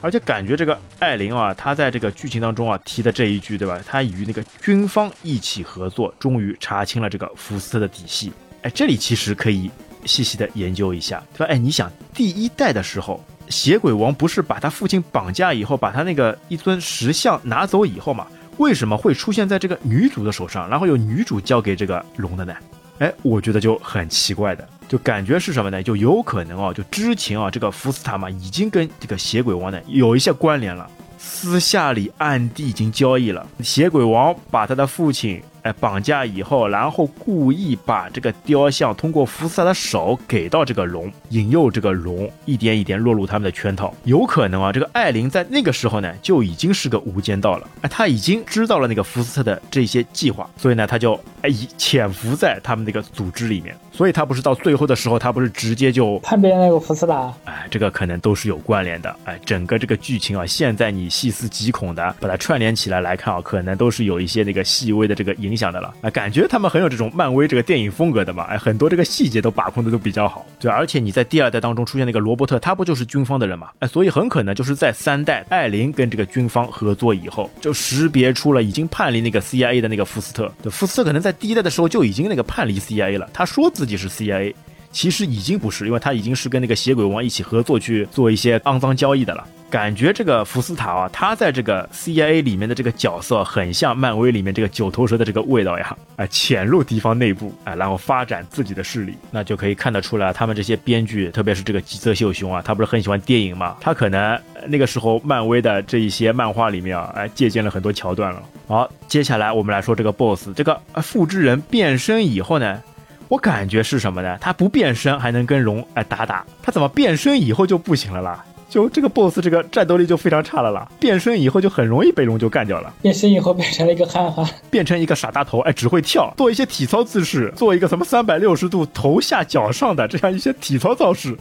而且感觉这个艾琳啊，她在这个剧情当中啊提的这一句，对吧？她与那个军方一起合作，终于查清了这个福斯特的底细。哎，这里其实可以细细的研究一下，对吧？哎，你想第一代的时候，邪鬼王不是把他父亲绑架以后，把他那个一尊石像拿走以后嘛？为什么会出现在这个女主的手上，然后由女主交给这个龙的呢？哎，我觉得就很奇怪的，就感觉是什么呢？就有可能啊，就之前啊，这个福斯塔嘛，已经跟这个邪鬼王呢有一些关联了，私下里暗地已经交易了。邪鬼王把他的父亲哎绑架以后，然后故意把这个雕像通过福斯塔的手给到这个龙，引诱这个龙一点一点落入他们的圈套。有可能啊，这个艾琳在那个时候呢就已经是个无间道了，哎，他已经知道了那个福斯特的这些计划，所以呢，他就哎潜伏在他们那个组织里面。所以他不是到最后的时候，他不是直接就叛变那个福斯达，哎，这个可能都是有关联的。哎，整个这个剧情啊，现在你细思极恐的把它串联起来来看啊，可能都是有一些那个细微的这个影响的了。哎，感觉他们很有这种漫威这个电影风格的嘛。哎，很多这个细节都把控的都比较好。对，而且你在第二代当中出现那个罗伯特，他不就是军方的人嘛？哎，所以很可能就是在三代艾琳跟这个军方合作以后，就识别出了已经叛离那个 CIA 的那个福斯特。对，福斯特可能在第一代的时候就已经那个叛离 CIA 了，他说自己是 CIA。其实已经不是，因为他已经是跟那个邪鬼王一起合作去做一些肮脏交易的了。感觉这个福斯塔啊，他在这个 CIA 里面的这个角色，很像漫威里面这个九头蛇的这个味道呀！啊，潜入敌方内部，啊，然后发展自己的势力，那就可以看得出来，他们这些编剧，特别是这个吉泽秀雄啊，他不是很喜欢电影嘛？他可能那个时候漫威的这一些漫画里面啊，哎，借鉴了很多桥段了。好，接下来我们来说这个 BOSS，这个复制人变身以后呢？我感觉是什么呢？他不变身还能跟龙哎打打，他怎么变身以后就不行了啦？就这个 boss 这个战斗力就非常差了啦，变身以后就很容易被龙就干掉了。变身以后变成了一个憨憨，变成一个傻大头，哎，只会跳，做一些体操姿势，做一个什么三百六十度头下脚上的这样一些体操造势。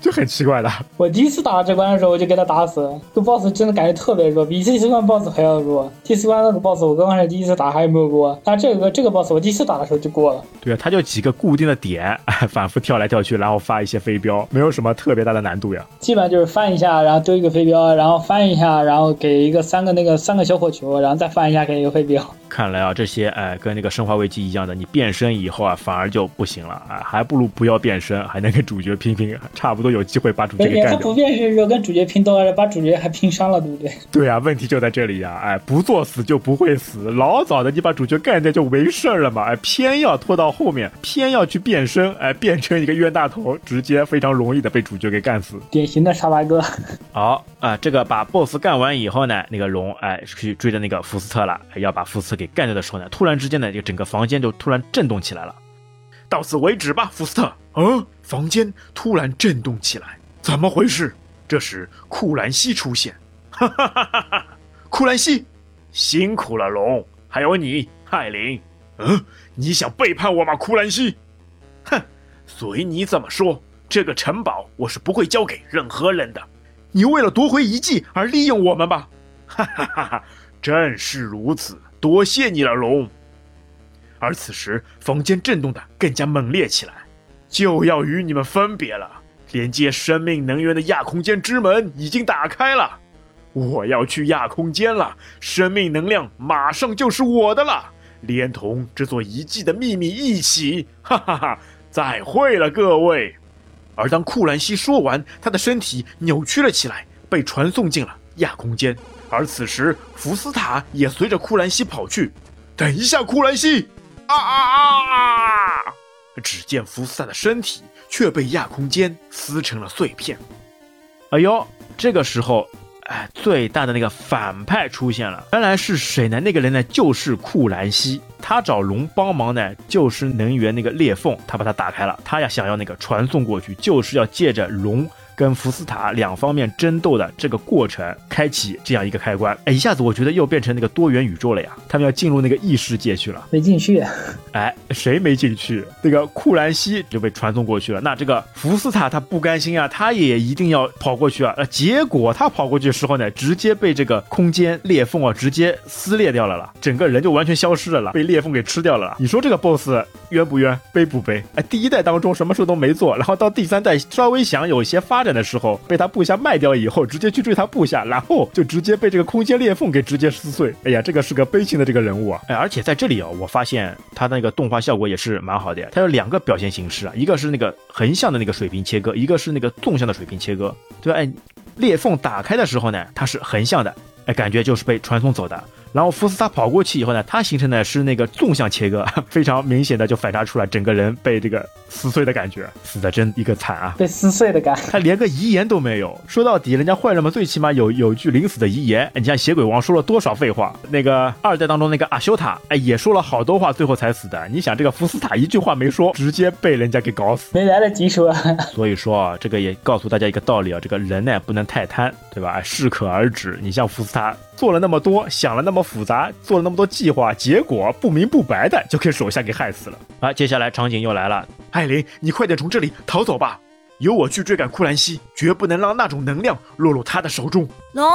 就很奇怪的。我第一次打这关的时候，我就给他打死。这 boss 真的感觉特别弱，比第四关 boss 还要弱。第四关那个 boss 我刚开始第一次打还没有过，但这个这个 boss 我第一次打的时候就过了。对啊，他就几个固定的点，哎，反复跳来跳去，然后发一些飞镖，没有什么特别大的难度呀。基本上就是翻一下，然后丢一个飞镖，然后翻一下，然后给一个三个那个三个小火球，然后再翻一下给一个飞镖。看来啊，这些哎，跟那个《生化危机》一样的，你变身以后啊，反而就不行了啊，还不如不要变身，还能跟主角拼拼，差不多有机会把主角给干掉。他不变身的时候跟主角拼多了，把主角还拼伤了，对不对？对啊，问题就在这里呀！哎，不作死就不会死，老早的你把主角干掉就没事了嘛！哎，偏要拖到后面，偏要去变身，哎，变成一个冤大头，直接非常容易的被主角给干死。典型的沙巴哥。好啊，这个把 BOSS 干完以后呢，那个龙哎去追着那个福斯特了，要把福斯特给干掉的时候呢，突然之间呢，就整个房间就突然震动起来了。到此为止吧，福斯特。嗯，房间突然震动起来，怎么回事？这时库兰西出现，哈哈哈哈哈！库兰西，辛苦了，龙，还有你，艾琳。嗯，你想背叛我吗，库兰西？哼，随你怎么说。这个城堡我是不会交给任何人的。你为了夺回遗迹而利用我们吧？哈哈哈哈！正是如此，多谢你了，龙。而此时，房间震动的更加猛烈起来，就要与你们分别了。连接生命能源的亚空间之门已经打开了，我要去亚空间了。生命能量马上就是我的了，连同这座遗迹的秘密一起。哈哈哈！再会了，各位。而当库兰西说完，他的身体扭曲了起来，被传送进了亚空间。而此时，福斯塔也随着库兰西跑去。等一下，库兰西！啊啊啊！只见福斯塔的身体。却被亚空间撕成了碎片。哎呦，这个时候，哎，最大的那个反派出现了。原来是谁呢？那个人呢，就是库兰西。他找龙帮忙呢，就是能源那个裂缝，他把它打开了。他呀，想要那个传送过去，就是要借着龙。跟福斯塔两方面争斗的这个过程，开启这样一个开关，哎，一下子我觉得又变成那个多元宇宙了呀！他们要进入那个异世界去了，没进去，哎，谁没进去？那个库兰西就被传送过去了。那这个福斯塔他不甘心啊，他也一定要跑过去啊。呃，结果他跑过去的时候呢，直接被这个空间裂缝啊直接撕裂掉了啦，整个人就完全消失了啦，被裂缝给吃掉了。你说这个 boss 冤不冤？悲不悲？哎，第一代当中什么事都没做，然后到第三代稍微想有些发。发的时候被他部下卖掉以后，直接去追他部下，然后就直接被这个空间裂缝给直接撕碎。哎呀，这个是个悲情的这个人物啊！哎，而且在这里啊，我发现他那个动画效果也是蛮好的。呀。他有两个表现形式啊，一个是那个横向的那个水平切割，一个是那个纵向的水平切割，对吧？哎，裂缝打开的时候呢，它是横向的，哎，感觉就是被传送走的。然后福斯塔跑过去以后呢，他形成的是那个纵向切割，非常明显的就反差出来，整个人被这个撕碎的感觉，死的真一个惨啊！被撕碎的感，他连个遗言都没有。说到底，人家坏人们最起码有有句临死的遗言。你像血鬼王说了多少废话？那个二代当中那个阿修塔，哎，也说了好多话，最后才死的。你想这个福斯塔一句话没说，直接被人家给搞死，没来得及说。所以说啊，这个也告诉大家一个道理啊，这个人呢不能太贪，对吧？适可而止。你像福斯塔。做了那么多，想了那么复杂，做了那么多计划，结果不明不白的就给手下给害死了。啊，接下来场景又来了，艾琳，你快点从这里逃走吧，由我去追赶库兰西，绝不能让那种能量落入他的手中。龙，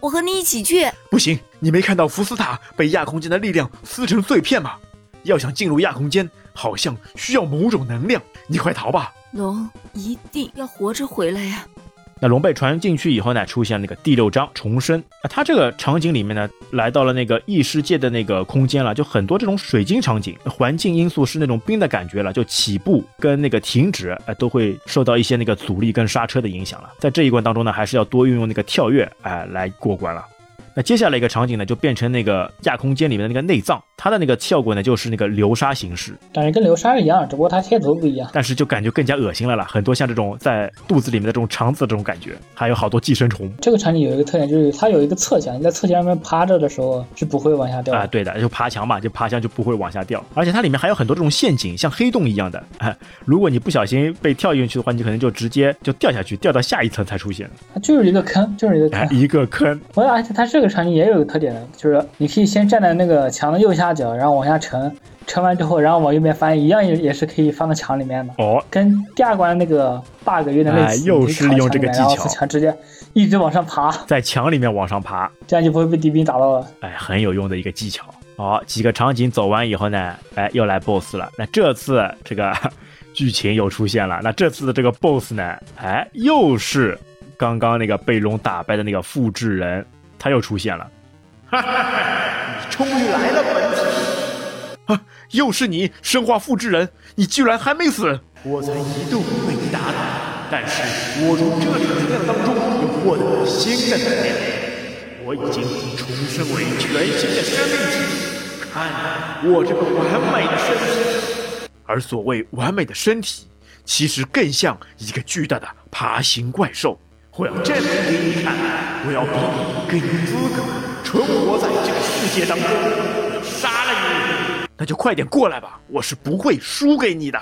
我和你一起去。不行，你没看到福斯塔被亚空间的力量撕成碎片吗？要想进入亚空间，好像需要某种能量。你快逃吧。龙一定要活着回来呀。那龙被传进去以后呢，出现那个第六章重生。啊，它这个场景里面呢，来到了那个异世界的那个空间了，就很多这种水晶场景，环境因素是那种冰的感觉了，就起步跟那个停止，哎，都会受到一些那个阻力跟刹车的影响了。在这一关当中呢，还是要多运用那个跳跃，哎，来过关了。那接下来一个场景呢，就变成那个亚空间里面的那个内脏，它的那个效果呢，就是那个流沙形式，感觉跟流沙一样，只不过它贴图不一样。但是就感觉更加恶心了啦，很多像这种在肚子里面的这种肠子这种感觉，还有好多寄生虫。这个场景有一个特点，就是它有一个侧墙，你在侧墙上面趴着的时候是不会往下掉啊。对的，就爬墙嘛，就爬墙就不会往下掉。而且它里面还有很多这种陷阱，像黑洞一样的，哎，如果你不小心被跳进去的话，你可能就直接就掉下去，掉到下一层才出现。它就是一个坑，就是一个坑，一个坑。而且它这个场景也有个特点的。就是你可以先站在那个墙的右下角，然后往下沉，沉完之后，然后往右边翻，一样也也是可以翻到墙里面的。哦，跟第二关那个 bug 有点类似，又是利用这个技巧，墙直接一直往上爬，在墙里面往上爬，这样就不会被敌兵打到了。哎，很有用的一个技巧。好，几个场景走完以后呢，哎，又来 boss 了。那这次这个剧情又出现了。那这次的这个 boss 呢，哎，又是刚刚那个被龙打败的那个复制人，他又出现了。哈哈哈你终于来了，本体！啊，又是你，生化复制人！你居然还没死！我曾一度被你打倒，但是我从这里的能量当中又获得了新的能量，我已经重生为全新的生命体。看，我这个完美的身体！而所谓完美的身体，其实更像一个巨大的爬行怪兽。我要证明给你看，我要比你更有资格存活在这个世界当中。杀了你！那就快点过来吧，我是不会输给你的。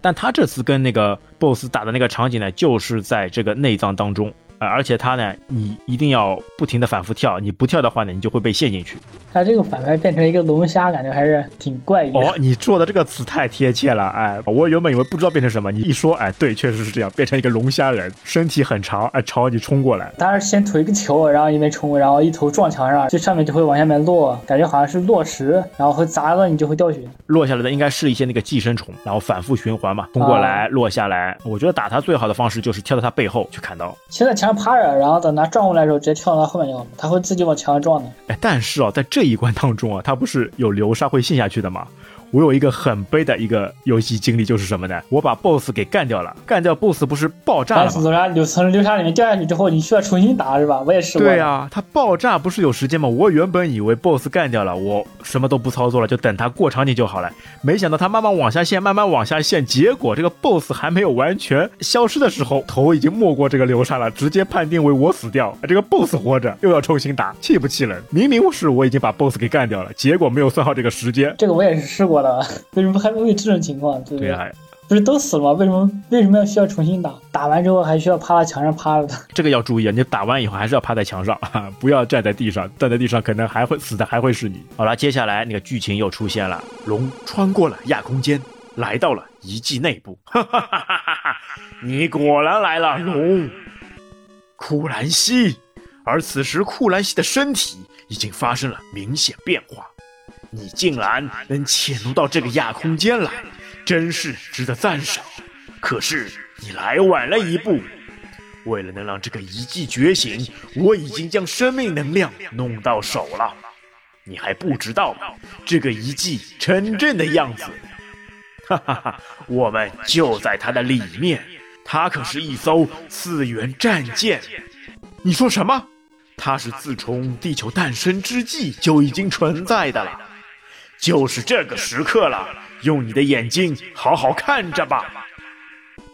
但他这次跟那个 BOSS 打的那个场景呢，就是在这个内脏当中。而且它呢，你一定要不停的反复跳，你不跳的话呢，你就会被陷进去。它这个反派变成一个龙虾，感觉还是挺怪异。哦，你做的这个词太贴切了，哎，我原本以为不知道变成什么，你一说，哎，对，确实是这样，变成一个龙虾人，身体很长，哎，朝你冲过来。他是先投一个球，然后一边冲，然后一头撞墙上，这上面就会往下面落，感觉好像是落石，然后会砸到你就会掉血。落下来的应该是一些那个寄生虫，然后反复循环嘛，冲过来落下来。我觉得打他最好的方式就是跳到他背后去砍刀，现在墙趴着，然后等。他转过来的时候，直接跳到他后面就好。他会自己往墙上撞的。哎，但是啊，在这一关当中啊，他不是有流沙会陷下去的吗？我有一个很悲的一个游戏经历，就是什么呢？我把 BOSS 给干掉了，干掉 BOSS 不是爆炸了吗？从流沙流从流沙里面掉下去之后，你需要重新打是吧？我也是。对啊，它爆炸不是有时间吗？我原本以为 BOSS 干掉了，我什么都不操作了，就等它过场景就好了。没想到它慢慢往下陷，慢慢往下陷，结果这个 BOSS 还没有完全消失的时候，头已经没过这个流沙了，直接判定为我死掉，这个 BOSS 活着，又要重新打，气不气人？明明是我已经把 BOSS 给干掉了，结果没有算好这个时间。这个我也是试过的，为什么？还会有这种情况，对不对？不是都死了吗？为什么为什么要需要重新打？打完之后还需要趴在墙上趴着的？这个要注意啊！你打完以后还是要趴在墙上，不要站在地上。站在地上可能还会死的，还会是你。好了，接下来那个剧情又出现了，龙穿过了亚空间，来到了遗迹内部。哈哈哈哈哈！你果然来了，龙库兰西。而此时库兰西的身体已经发生了明显变化。你竟然能潜入到这个亚空间来，真是值得赞赏。可是你来晚了一步。为了能让这个遗迹觉醒，我已经将生命能量弄到手了。你还不知道这个遗迹真正的样子。哈哈哈，我们就在它的里面。它可是一艘次元战舰。你说什么？它是自从地球诞生之际就已经存在的了。就是这个时刻了，用你的眼睛好好看着吧。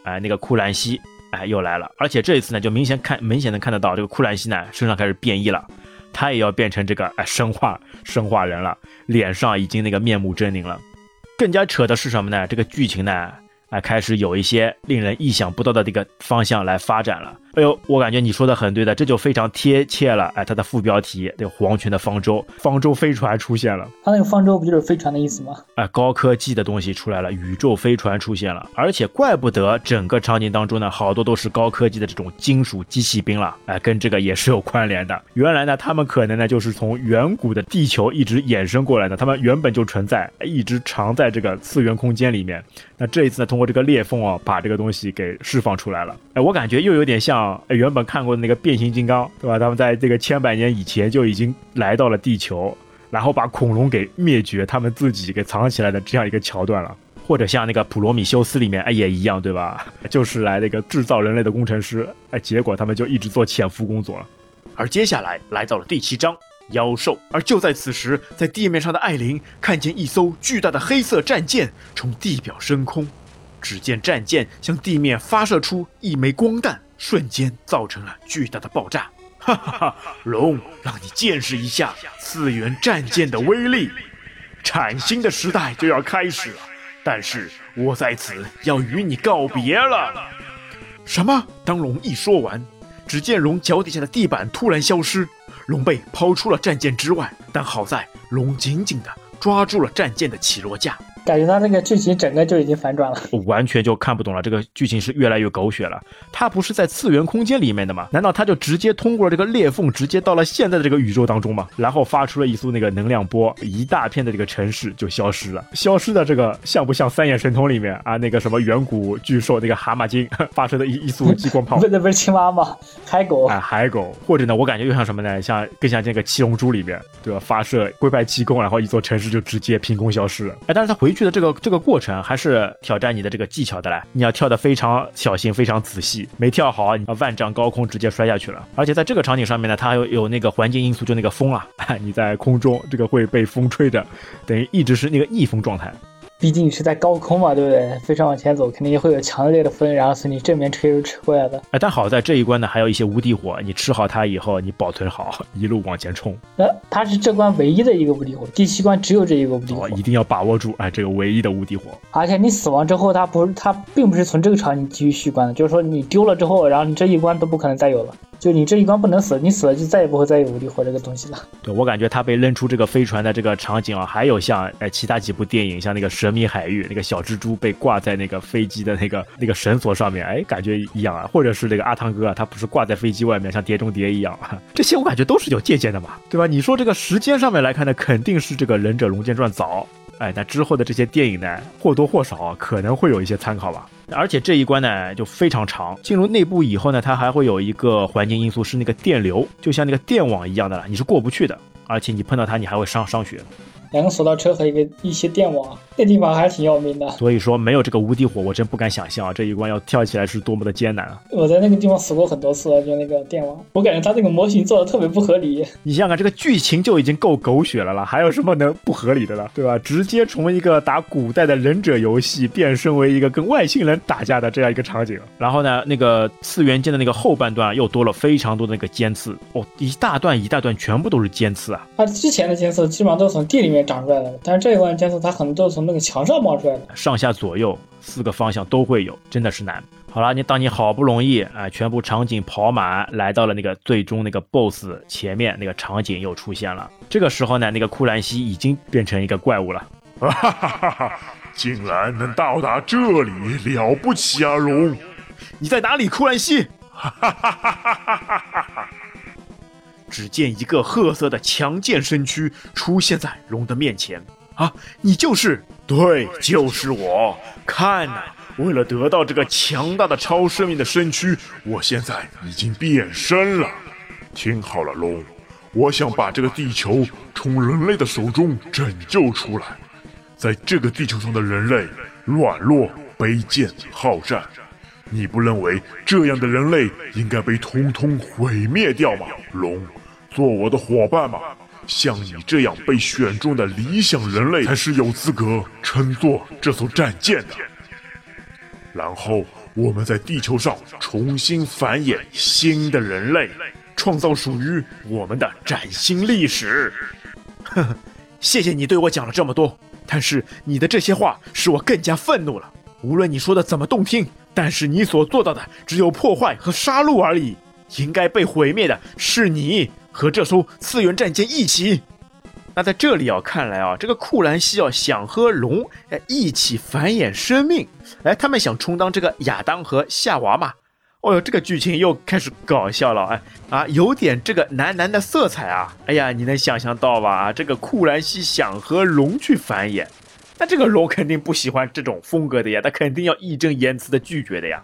哎，那个库兰西，哎，又来了，而且这一次呢，就明显看，明显能看得到，这个库兰西呢，身上开始变异了，他也要变成这个哎生化生化人了，脸上已经那个面目狰狞了。更加扯的是什么呢？这个剧情呢，哎，开始有一些令人意想不到的这个方向来发展了。哎呦，我感觉你说的很对的，这就非常贴切了。哎，它的副标题，这个黄泉的方舟，方舟飞船出现了。它那个方舟不就是飞船的意思吗？哎，高科技的东西出来了，宇宙飞船出现了，而且怪不得整个场景当中呢，好多都是高科技的这种金属机器兵了。哎，跟这个也是有关联的。原来呢，他们可能呢就是从远古的地球一直衍生过来的，他们原本就存在，一直藏在这个次元空间里面。那这一次呢，通过这个裂缝啊，把这个东西给释放出来了。哎，我感觉又有点像。原本看过的那个变形金刚，对吧？他们在这个千百年以前就已经来到了地球，然后把恐龙给灭绝，他们自己给藏起来的这样一个桥段了。或者像那个普罗米修斯里面，哎，也一样，对吧？就是来那个制造人类的工程师，哎，结果他们就一直做潜伏工作了。而接下来来到了第七章妖兽，而就在此时，在地面上的艾琳看见一艘巨大的黑色战舰从地表升空，只见战舰向地面发射出一枚光弹。瞬间造成了巨大的爆炸，哈哈哈！龙，让你见识一下次元战舰的威力。崭新的时代就要开始了，但是我在此要与你告别了。什么？当龙一说完，只见龙脚底下的地板突然消失，龙被抛出了战舰之外。但好在龙紧紧地抓住了战舰的起落架。感觉到那个剧情整个就已经反转了。我完全就看不懂了，这个剧情是越来越狗血了。他不是在次元空间里面的吗？难道他就直接通过了这个裂缝，直接到了现在的这个宇宙当中吗？然后发出了一束那个能量波，一大片的这个城市就消失了。消失的这个像不像三眼神通里面啊那个什么远古巨兽那个蛤蟆精 发射的一一束激光炮？不是不是青蛙吗？海狗啊，海狗，或者呢，我感觉又像什么呢？像更像这个七龙珠里面，对吧？发射龟派气功，然后一座城市就直接凭空消失了。哎，但是他回去的这个这个过程还是挑战你的这个技巧的嘞，你要跳得非常小心、非常仔细，没跳好，你万丈高空直接摔下去了。而且在这个场景上面呢，它还有有那个环境因素，就那个风啊，你在空中这个会被风吹着，等于一直是那个逆风状态。毕竟你是在高空嘛，对不对？飞船往前走，肯定会有强烈的风，然后从你正面吹吹过来的。哎，但好在这一关呢，还有一些无敌火，你吃好它以后，你保存好，一路往前冲。呃，它是这关唯一的一个无敌火，第七关只有这一个无敌火，一定要把握住哎，这个唯一的无敌火。而且你死亡之后，它不是它并不是从这个场景继续续关的，就是说你丢了之后，然后你这一关都不可能再有了。就你这一关不能死，你死了就再也不会再有无敌火这个东西了。对我感觉他被扔出这个飞船的这个场景啊，还有像哎其他几部电影，像那个《神秘海域》，那个小蜘蛛被挂在那个飞机的那个那个绳索上面，哎，感觉一样啊。或者是那个阿汤哥啊，他不是挂在飞机外面，像碟中谍一样，这些我感觉都是有借鉴的嘛，对吧？你说这个时间上面来看呢，肯定是这个《忍者龙剑传》早。哎，那之后的这些电影呢，或多或少可能会有一些参考吧。而且这一关呢就非常长，进入内部以后呢，它还会有一个环境因素，是那个电流，就像那个电网一样的了，你是过不去的。而且你碰到它，你还会伤伤血。两个索道车和一个一些电网，那地方还是挺要命的。所以说没有这个无敌火，我真不敢想象啊，这一关要跳起来是多么的艰难啊！我在那个地方死过很多次，就那个电网，我感觉他这个模型做的特别不合理。你想想看，这个剧情就已经够狗血了了，还有什么能不合理的了？对吧？直接从一个打古代的忍者游戏变身为一个跟外星人打架的这样一个场景。然后呢，那个次元间的那个后半段又多了非常多的那个尖刺哦，一大段一大段全部都是尖刺啊！它之前的尖刺基本上都是从地里面长出来的，但是。这一关监测，它很多都是从那个墙上冒出来的，上下左右四个方向都会有，真的是难。好了，你当你好不容易啊，全部场景跑满，来到了那个最终那个 BOSS 前面，那个场景又出现了。这个时候呢，那个库兰西已经变成一个怪物了。哈哈哈哈！竟然能到达这里，了不起啊，龙！你在哪里，库兰西？哈哈哈哈哈哈！只见一个褐色的强健身躯出现在龙的面前。啊，你就是对，就是我。看呐，为了得到这个强大的超生命的身躯，我现在已经变身了。听好了，龙，我想把这个地球从人类的手中拯救出来。在这个地球上的人类软弱、卑贱、好战，你不认为这样的人类应该被通通毁灭掉吗？龙，做我的伙伴吧。像你这样被选中的理想人类，才是有资格乘坐这艘战舰的。然后，我们在地球上重新繁衍新的人类，创造属于我们的崭新历史。呵呵，谢谢你对我讲了这么多，但是你的这些话使我更加愤怒了。无论你说的怎么动听，但是你所做到的只有破坏和杀戮而已。应该被毁灭的是你。和这艘次元战舰一起，那在这里啊，看来啊，这个库兰西啊想和龙哎一起繁衍生命，哎，他们想充当这个亚当和夏娃嘛？哦哟，这个剧情又开始搞笑了，哎啊，有点这个男男的色彩啊！哎呀，你能想象到吧？这个库兰西想和龙去繁衍，那这个龙肯定不喜欢这种风格的呀，他肯定要义正言辞的拒绝的呀。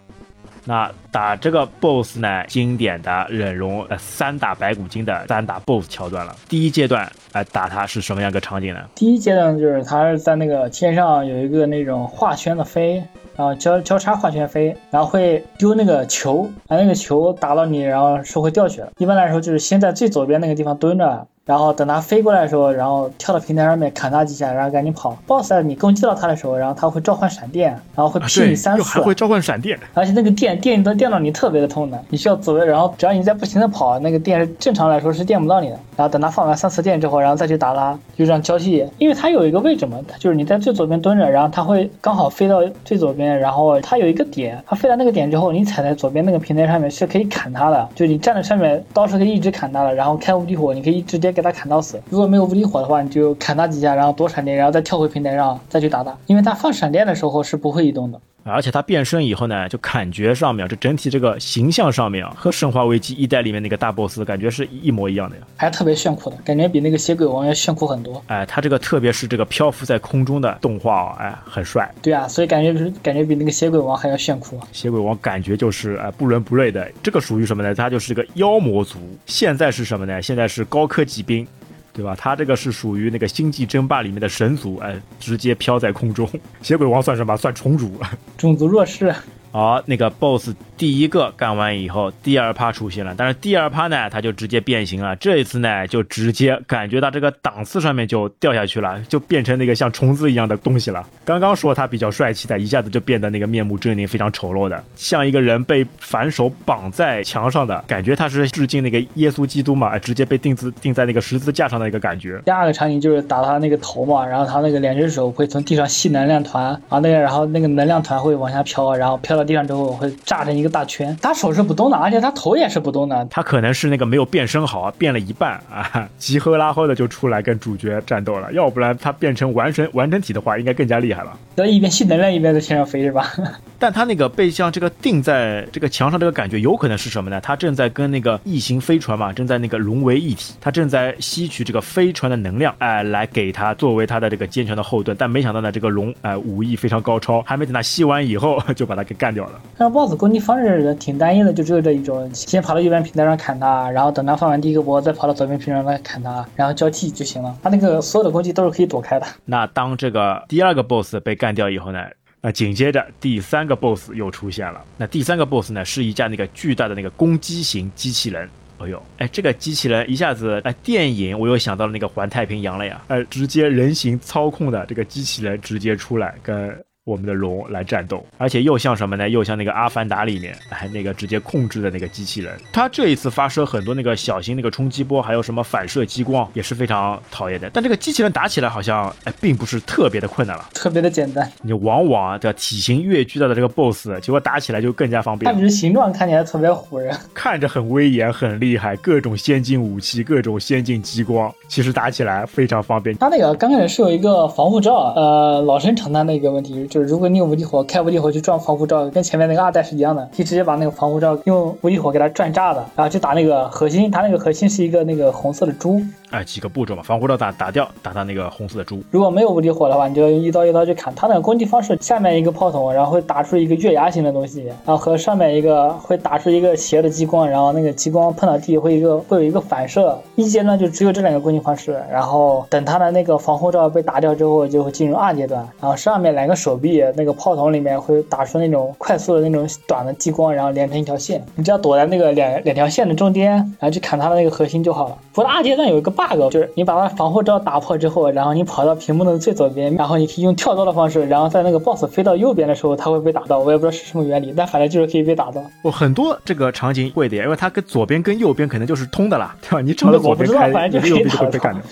那打这个 BOSS 呢？经典的忍龙三打白骨精的三打 BOSS 桥段了。第一阶段哎打它是什么样一个场景呢？第一阶段就是它是在那个天上有一个那种画圈的飞，然后交交叉画圈飞，然后会丢那个球，把那个球打到你，然后是会掉血的。一般来说就是先在最左边那个地方蹲着。然后等它飞过来的时候，然后跳到平台上面砍它几下，然后赶紧跑。BOSS 你攻击到它的时候，然后它会召唤闪电，然后会劈你三次，还会召唤闪电，而且那个电电都电到你特别的痛的，你需要左右，然后只要你在不停的跑，那个电正常来说是电不到你的。然后等它放完三次电之后，然后再去打它，就这样交替。因为它有一个位置嘛，就是你在最左边蹲着，然后它会刚好飞到最左边，然后它有一个点，它飞到那个点之后，你踩在左边那个平台上面是可以砍它的，就你站在上面刀是可以一直砍它的，然后开无敌火，你可以直接给他砍到死。如果没有无敌火的话，你就砍他几下，然后躲闪电，然后再跳回平台上再去打他，因为他放闪电的时候是不会移动的。而且他变身以后呢，就感觉上面，就整体这个形象上面啊，和《生化危机一代》里面那个大 boss 感觉是一模一样的呀，还特别炫酷的感觉，比那个血鬼王要炫酷很多。哎，他这个特别是这个漂浮在空中的动画啊，哎，很帅。对啊，所以感觉感觉比那个血鬼王还要炫酷。血鬼王感觉就是哎不伦不类的，这个属于什么呢？他就是个妖魔族。现在是什么呢？现在是高科技兵。对吧？他这个是属于那个星际争霸里面的神族，哎，直接飘在空中。血鬼王算什么？算虫族，种族弱势。好，那个 boss 第一个干完以后，第二趴出现了，但是第二趴呢，他就直接变形了。这一次呢，就直接感觉到这个档次上面就掉下去了，就变成那个像虫子一样的东西了。刚刚说他比较帅气的，一下子就变得那个面目狰狞、非常丑陋的，像一个人被反手绑在墙上的感觉。他是致敬那个耶稣基督嘛，直接被钉子钉在那个十字架上的一个感觉。第二个场景就是打他那个头嘛，然后他那个两只手会从地上吸能量团，然后那个然后那个能量团会往下飘，然后飘到地上之后会。炸成一个大圈，他手是不动的，而且他头也是不动的。他可能是那个没有变身好，变了一半啊，急呵拉呵的就出来跟主角战斗了。要不然他变成完全完整体的话，应该更加厉害了。要一边吸能量一边在天上飞是吧？但他那个被像这个钉在这个墙上这个感觉，有可能是什么呢？他正在跟那个异形飞船嘛，正在那个融为一体，他正在吸取这个飞船的能量，哎，来给他作为他的这个坚强的后盾。但没想到呢，这个龙哎武艺非常高超，还没等他吸完以后，就把他给干掉了。那 BOSS 攻击方式挺单一的，就只有这一种：先跑到右边平台上砍他，然后等他放完第一个波，再跑到左边平台上来砍他，然后交替就行了。他那个所有的攻击都是可以躲开的。那当这个第二个 BOSS 被干掉以后呢？那紧接着第三个 boss 又出现了。那第三个 boss 呢，是一架那个巨大的那个攻击型机器人。哎呦，哎，这个机器人一下子，哎，电影我又想到了那个环太平洋了呀。呃，直接人形操控的这个机器人直接出来跟。我们的龙来战斗，而且又像什么呢？又像那个《阿凡达》里面，哎，那个直接控制的那个机器人。它这一次发射很多那个小型那个冲击波，还有什么反射激光，也是非常讨厌的。但这个机器人打起来好像，哎，并不是特别的困难了，特别的简单。你往往的体型越巨大的这个 BOSS，结果打起来就更加方便。它只是形状看起来特别唬人，看着很威严、很厉害，各种先进武器、各种先进激光，其实打起来非常方便。它那个刚开始是有一个防护罩，呃，老生常谈的一个问题，就是如果你有无敌火。开无敌火去撞防护罩，跟前面那个二代是一样的，可以直接把那个防护罩用无敌火给它转炸的，然后去打那个核心。它那个核心是一个那个红色的珠。哎，几个步骤嘛，防护罩打打掉，打到那个红色的猪。如果没有无敌火的话，你就要用一刀一刀去砍。它那个攻击方式，下面一个炮筒，然后会打出一个月牙形的东西，然后和上面一个会打出一个斜的激光，然后那个激光碰到地会一个会有一个反射。一阶段就只有这两个攻击方式，然后等它的那个防护罩被打掉之后，就会进入二阶段。然后上面两个手臂那个炮筒。里面会打出那种快速的那种短的激光，然后连成一条线。你只要躲在那个两两条线的中间，然后去砍它的那个核心就好了。不过二阶段有一个 bug，就是你把它防护罩打破之后，然后你跑到屏幕的最左边，然后你可以用跳刀的方式，然后在那个 boss 飞到右边的时候，它会被打到。我也不知道是什么原理，但反正就是可以被打到。我很多这个场景会的，因为它跟左边跟右边可能就是通的啦，对吧？你朝着左边开，你的右边就会被干掉。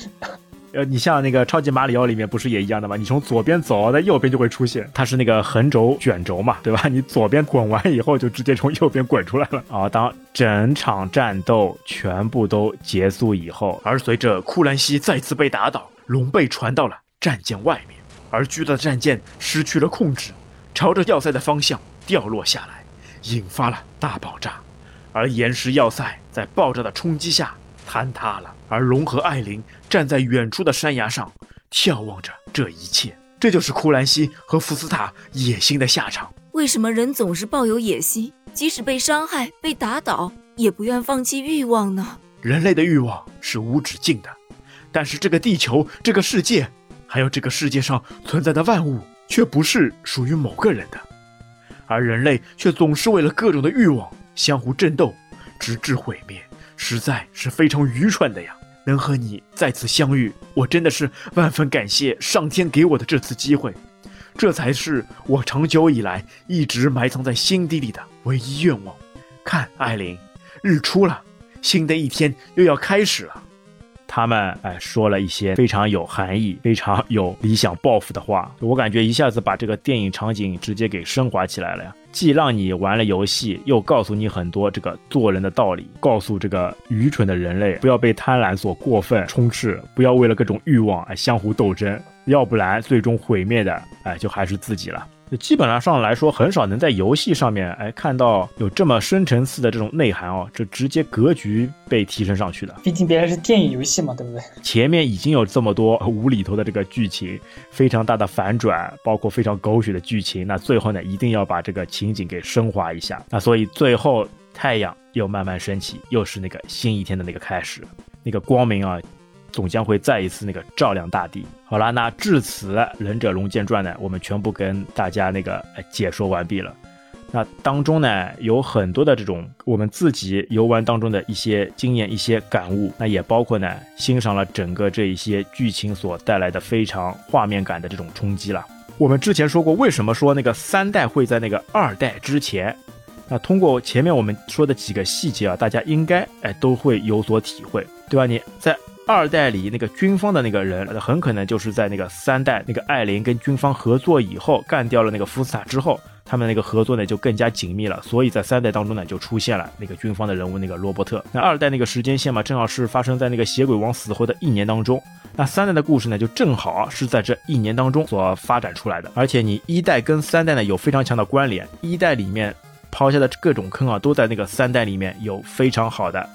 呃，你像那个超级马里奥里面不是也一样的吗？你从左边走，在右边就会出现，它是那个横轴卷轴嘛，对吧？你左边滚完以后，就直接从右边滚出来了啊！当整场战斗全部都结束以后，而随着库兰西再次被打倒，龙被传到了战舰外面，而巨大的战舰失去了控制，朝着要塞的方向掉落下来，引发了大爆炸，而岩石要塞在爆炸的冲击下坍塌了。而龙和艾琳站在远处的山崖上，眺望着这一切。这就是库兰西和福斯塔野心的下场。为什么人总是抱有野心，即使被伤害、被打倒，也不愿放弃欲望呢？人类的欲望是无止境的，但是这个地球、这个世界，还有这个世界上存在的万物，却不是属于某个人的。而人类却总是为了各种的欲望相互争斗，直至毁灭，实在是非常愚蠢的呀。能和你再次相遇，我真的是万分感谢上天给我的这次机会，这才是我长久以来一直埋藏在心底里的唯一愿望。看，艾琳，日出了，新的一天又要开始了。他们哎说了一些非常有含义、非常有理想抱负的话，我感觉一下子把这个电影场景直接给升华起来了呀。既让你玩了游戏，又告诉你很多这个做人的道理，告诉这个愚蠢的人类不要被贪婪所过分充斥，不要为了各种欲望哎相互斗争，要不然最终毁灭的哎就还是自己了。基本上上来说，很少能在游戏上面哎看到有这么深层次的这种内涵哦，就直接格局被提升上去的。毕竟别人是电影游戏嘛，对不对？前面已经有这么多无厘头的这个剧情，非常大的反转，包括非常狗血的剧情，那最后呢，一定要把这个情景给升华一下。那所以最后太阳又慢慢升起，又是那个新一天的那个开始，那个光明啊。总将会再一次那个照亮大地。好了，那至此《忍者龙剑传》呢，我们全部跟大家那个解说完毕了。那当中呢，有很多的这种我们自己游玩当中的一些经验、一些感悟。那也包括呢，欣赏了整个这一些剧情所带来的非常画面感的这种冲击了。我们之前说过，为什么说那个三代会在那个二代之前？那通过前面我们说的几个细节啊，大家应该哎都会有所体会，对吧？你在。二代里那个军方的那个人，很可能就是在那个三代那个艾琳跟军方合作以后，干掉了那个福斯塔之后，他们那个合作呢就更加紧密了。所以在三代当中呢，就出现了那个军方的人物那个罗伯特。那二代那个时间线嘛，正好是发生在那个血鬼王死后的一年当中。那三代的故事呢，就正好是在这一年当中所发展出来的。而且你一代跟三代呢有非常强的关联，一代里面抛下的各种坑啊，都在那个三代里面有非常好的。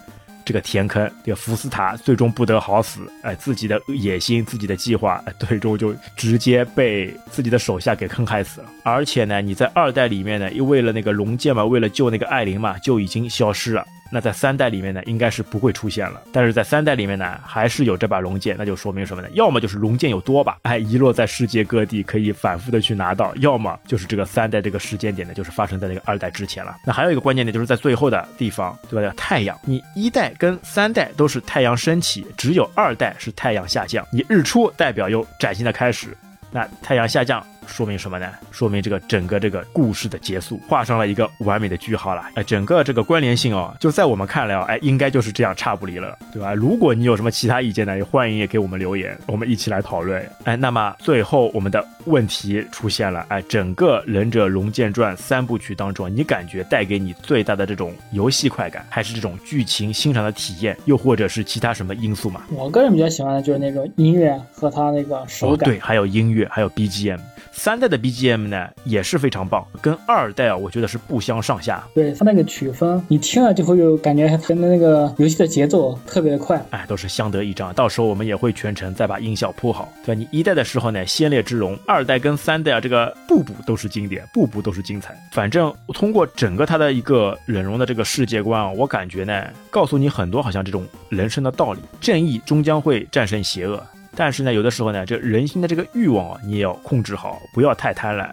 这个填坑，这个福斯塔最终不得好死，哎，自己的野心、自己的计划，最终就直接被自己的手下给坑害死了。而且呢，你在二代里面呢，又为了那个龙剑嘛，为了救那个艾琳嘛，就已经消失了。那在三代里面呢，应该是不会出现了。但是在三代里面呢，还是有这把龙剑，那就说明什么呢？要么就是龙剑有多把，哎，遗落在世界各地，可以反复的去拿到；要么就是这个三代这个时间点呢，就是发生在那个二代之前了。那还有一个关键点，就是在最后的地方，对吧？太阳，你一代跟三代都是太阳升起，只有二代是太阳下降。你日出代表有崭新的开始，那太阳下降。说明什么呢？说明这个整个这个故事的结束，画上了一个完美的句号了。哎，整个这个关联性哦，就在我们看来哦，哎，应该就是这样差不离了，对吧？如果你有什么其他意见呢，也欢迎也给我们留言，我们一起来讨论。哎，那么最后我们的问题出现了，哎，整个《忍者龙剑传》三部曲当中，你感觉带给你最大的这种游戏快感，还是这种剧情欣赏的体验，又或者是其他什么因素嘛？我个人比较喜欢的就是那种音乐和它那个手感，对，还有音乐，还有 BGM。三代的 BGM 呢也是非常棒，跟二代啊，我觉得是不相上下。对它那个曲风，你听了就会有感觉，跟那个游戏的节奏特别的快，哎，都是相得益彰。到时候我们也会全程再把音效铺好，对吧？你一代的时候呢，先烈之荣；二代跟三代啊，这个步步都是经典，步步都是精彩。反正通过整个它的一个忍容的这个世界观啊，我感觉呢，告诉你很多好像这种人生的道理，正义终将会战胜邪恶。但是呢，有的时候呢，这人心的这个欲望啊，你也要控制好，不要太贪婪，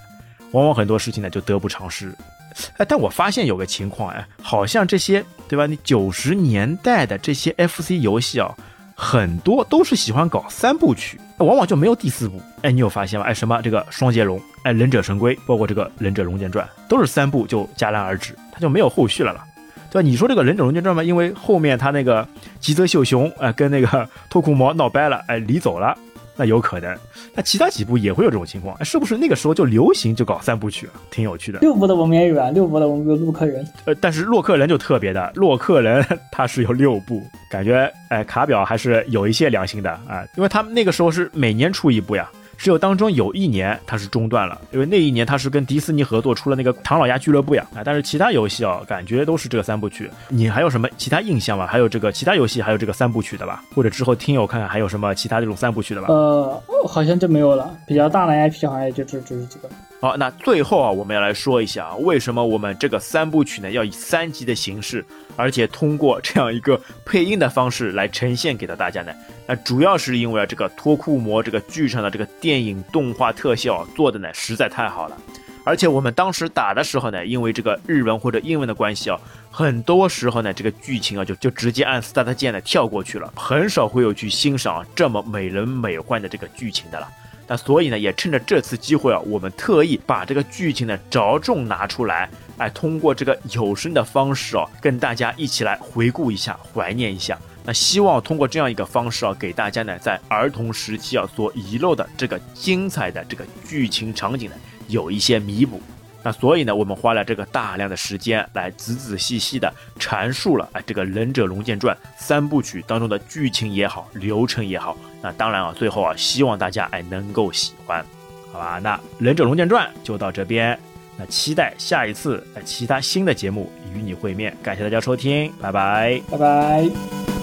往往很多事情呢就得不偿失。哎，但我发现有个情况，哎，好像这些对吧？你九十年代的这些 FC 游戏啊，很多都是喜欢搞三部曲，往往就没有第四部。哎，你有发现吗？哎，什么这个双截龙，哎，忍者神龟，包括这个忍者龙剑传，都是三部就戛然而止，它就没有后续了了。对吧？你说这个忍者龙剑传嘛，因为后面他那个吉泽秀雄哎跟那个托库摩闹掰了，哎离走了，那有可能。那其他几部也会有这种情况，是不是那个时候就流行就搞三部曲？挺有趣的。六部的我们也有啊，六部的我们有洛克人。呃，但是洛克人就特别的，洛克人 他是有六部，感觉哎卡表还是有一些良心的啊，因为他们那个时候是每年出一部呀。只有当中有一年它是中断了，因为那一年它是跟迪士尼合作出了那个唐老鸭俱乐部呀啊！但是其他游戏啊，感觉都是这个三部曲。你还有什么其他印象吗？还有这个其他游戏还有这个三部曲的吧？或者之后听友看看还有什么其他这种三部曲的吧？呃，好像就没有了。比较大的 IP 好像也就这这个。好，那最后啊，我们要来说一下啊为什么我们这个三部曲呢要以三集的形式，而且通过这样一个配音的方式来呈现给到大家呢？那主要是因为啊，这个托库摩这个剧上的这个电影动画特效做的呢实在太好了，而且我们当时打的时候呢，因为这个日文或者英文的关系啊，很多时候呢这个剧情啊就就直接按 Start 键呢跳过去了，很少会有去欣赏这么美轮美奂的这个剧情的了。那所以呢，也趁着这次机会啊，我们特意把这个剧情呢着重拿出来，哎，通过这个有声的方式哦，跟大家一起来回顾一下，怀念一下。那希望通过这样一个方式啊，给大家呢在儿童时期啊所遗漏的这个精彩的这个剧情场景呢有一些弥补。那所以呢，我们花了这个大量的时间来仔仔细细的阐述了哎这个《忍者龙剑传》三部曲当中的剧情也好，流程也好。那当然啊，最后啊，希望大家哎能够喜欢，好吧？那《忍者龙剑传》就到这边，那期待下一次哎其他新的节目与你会面。感谢大家收听，拜拜，拜拜。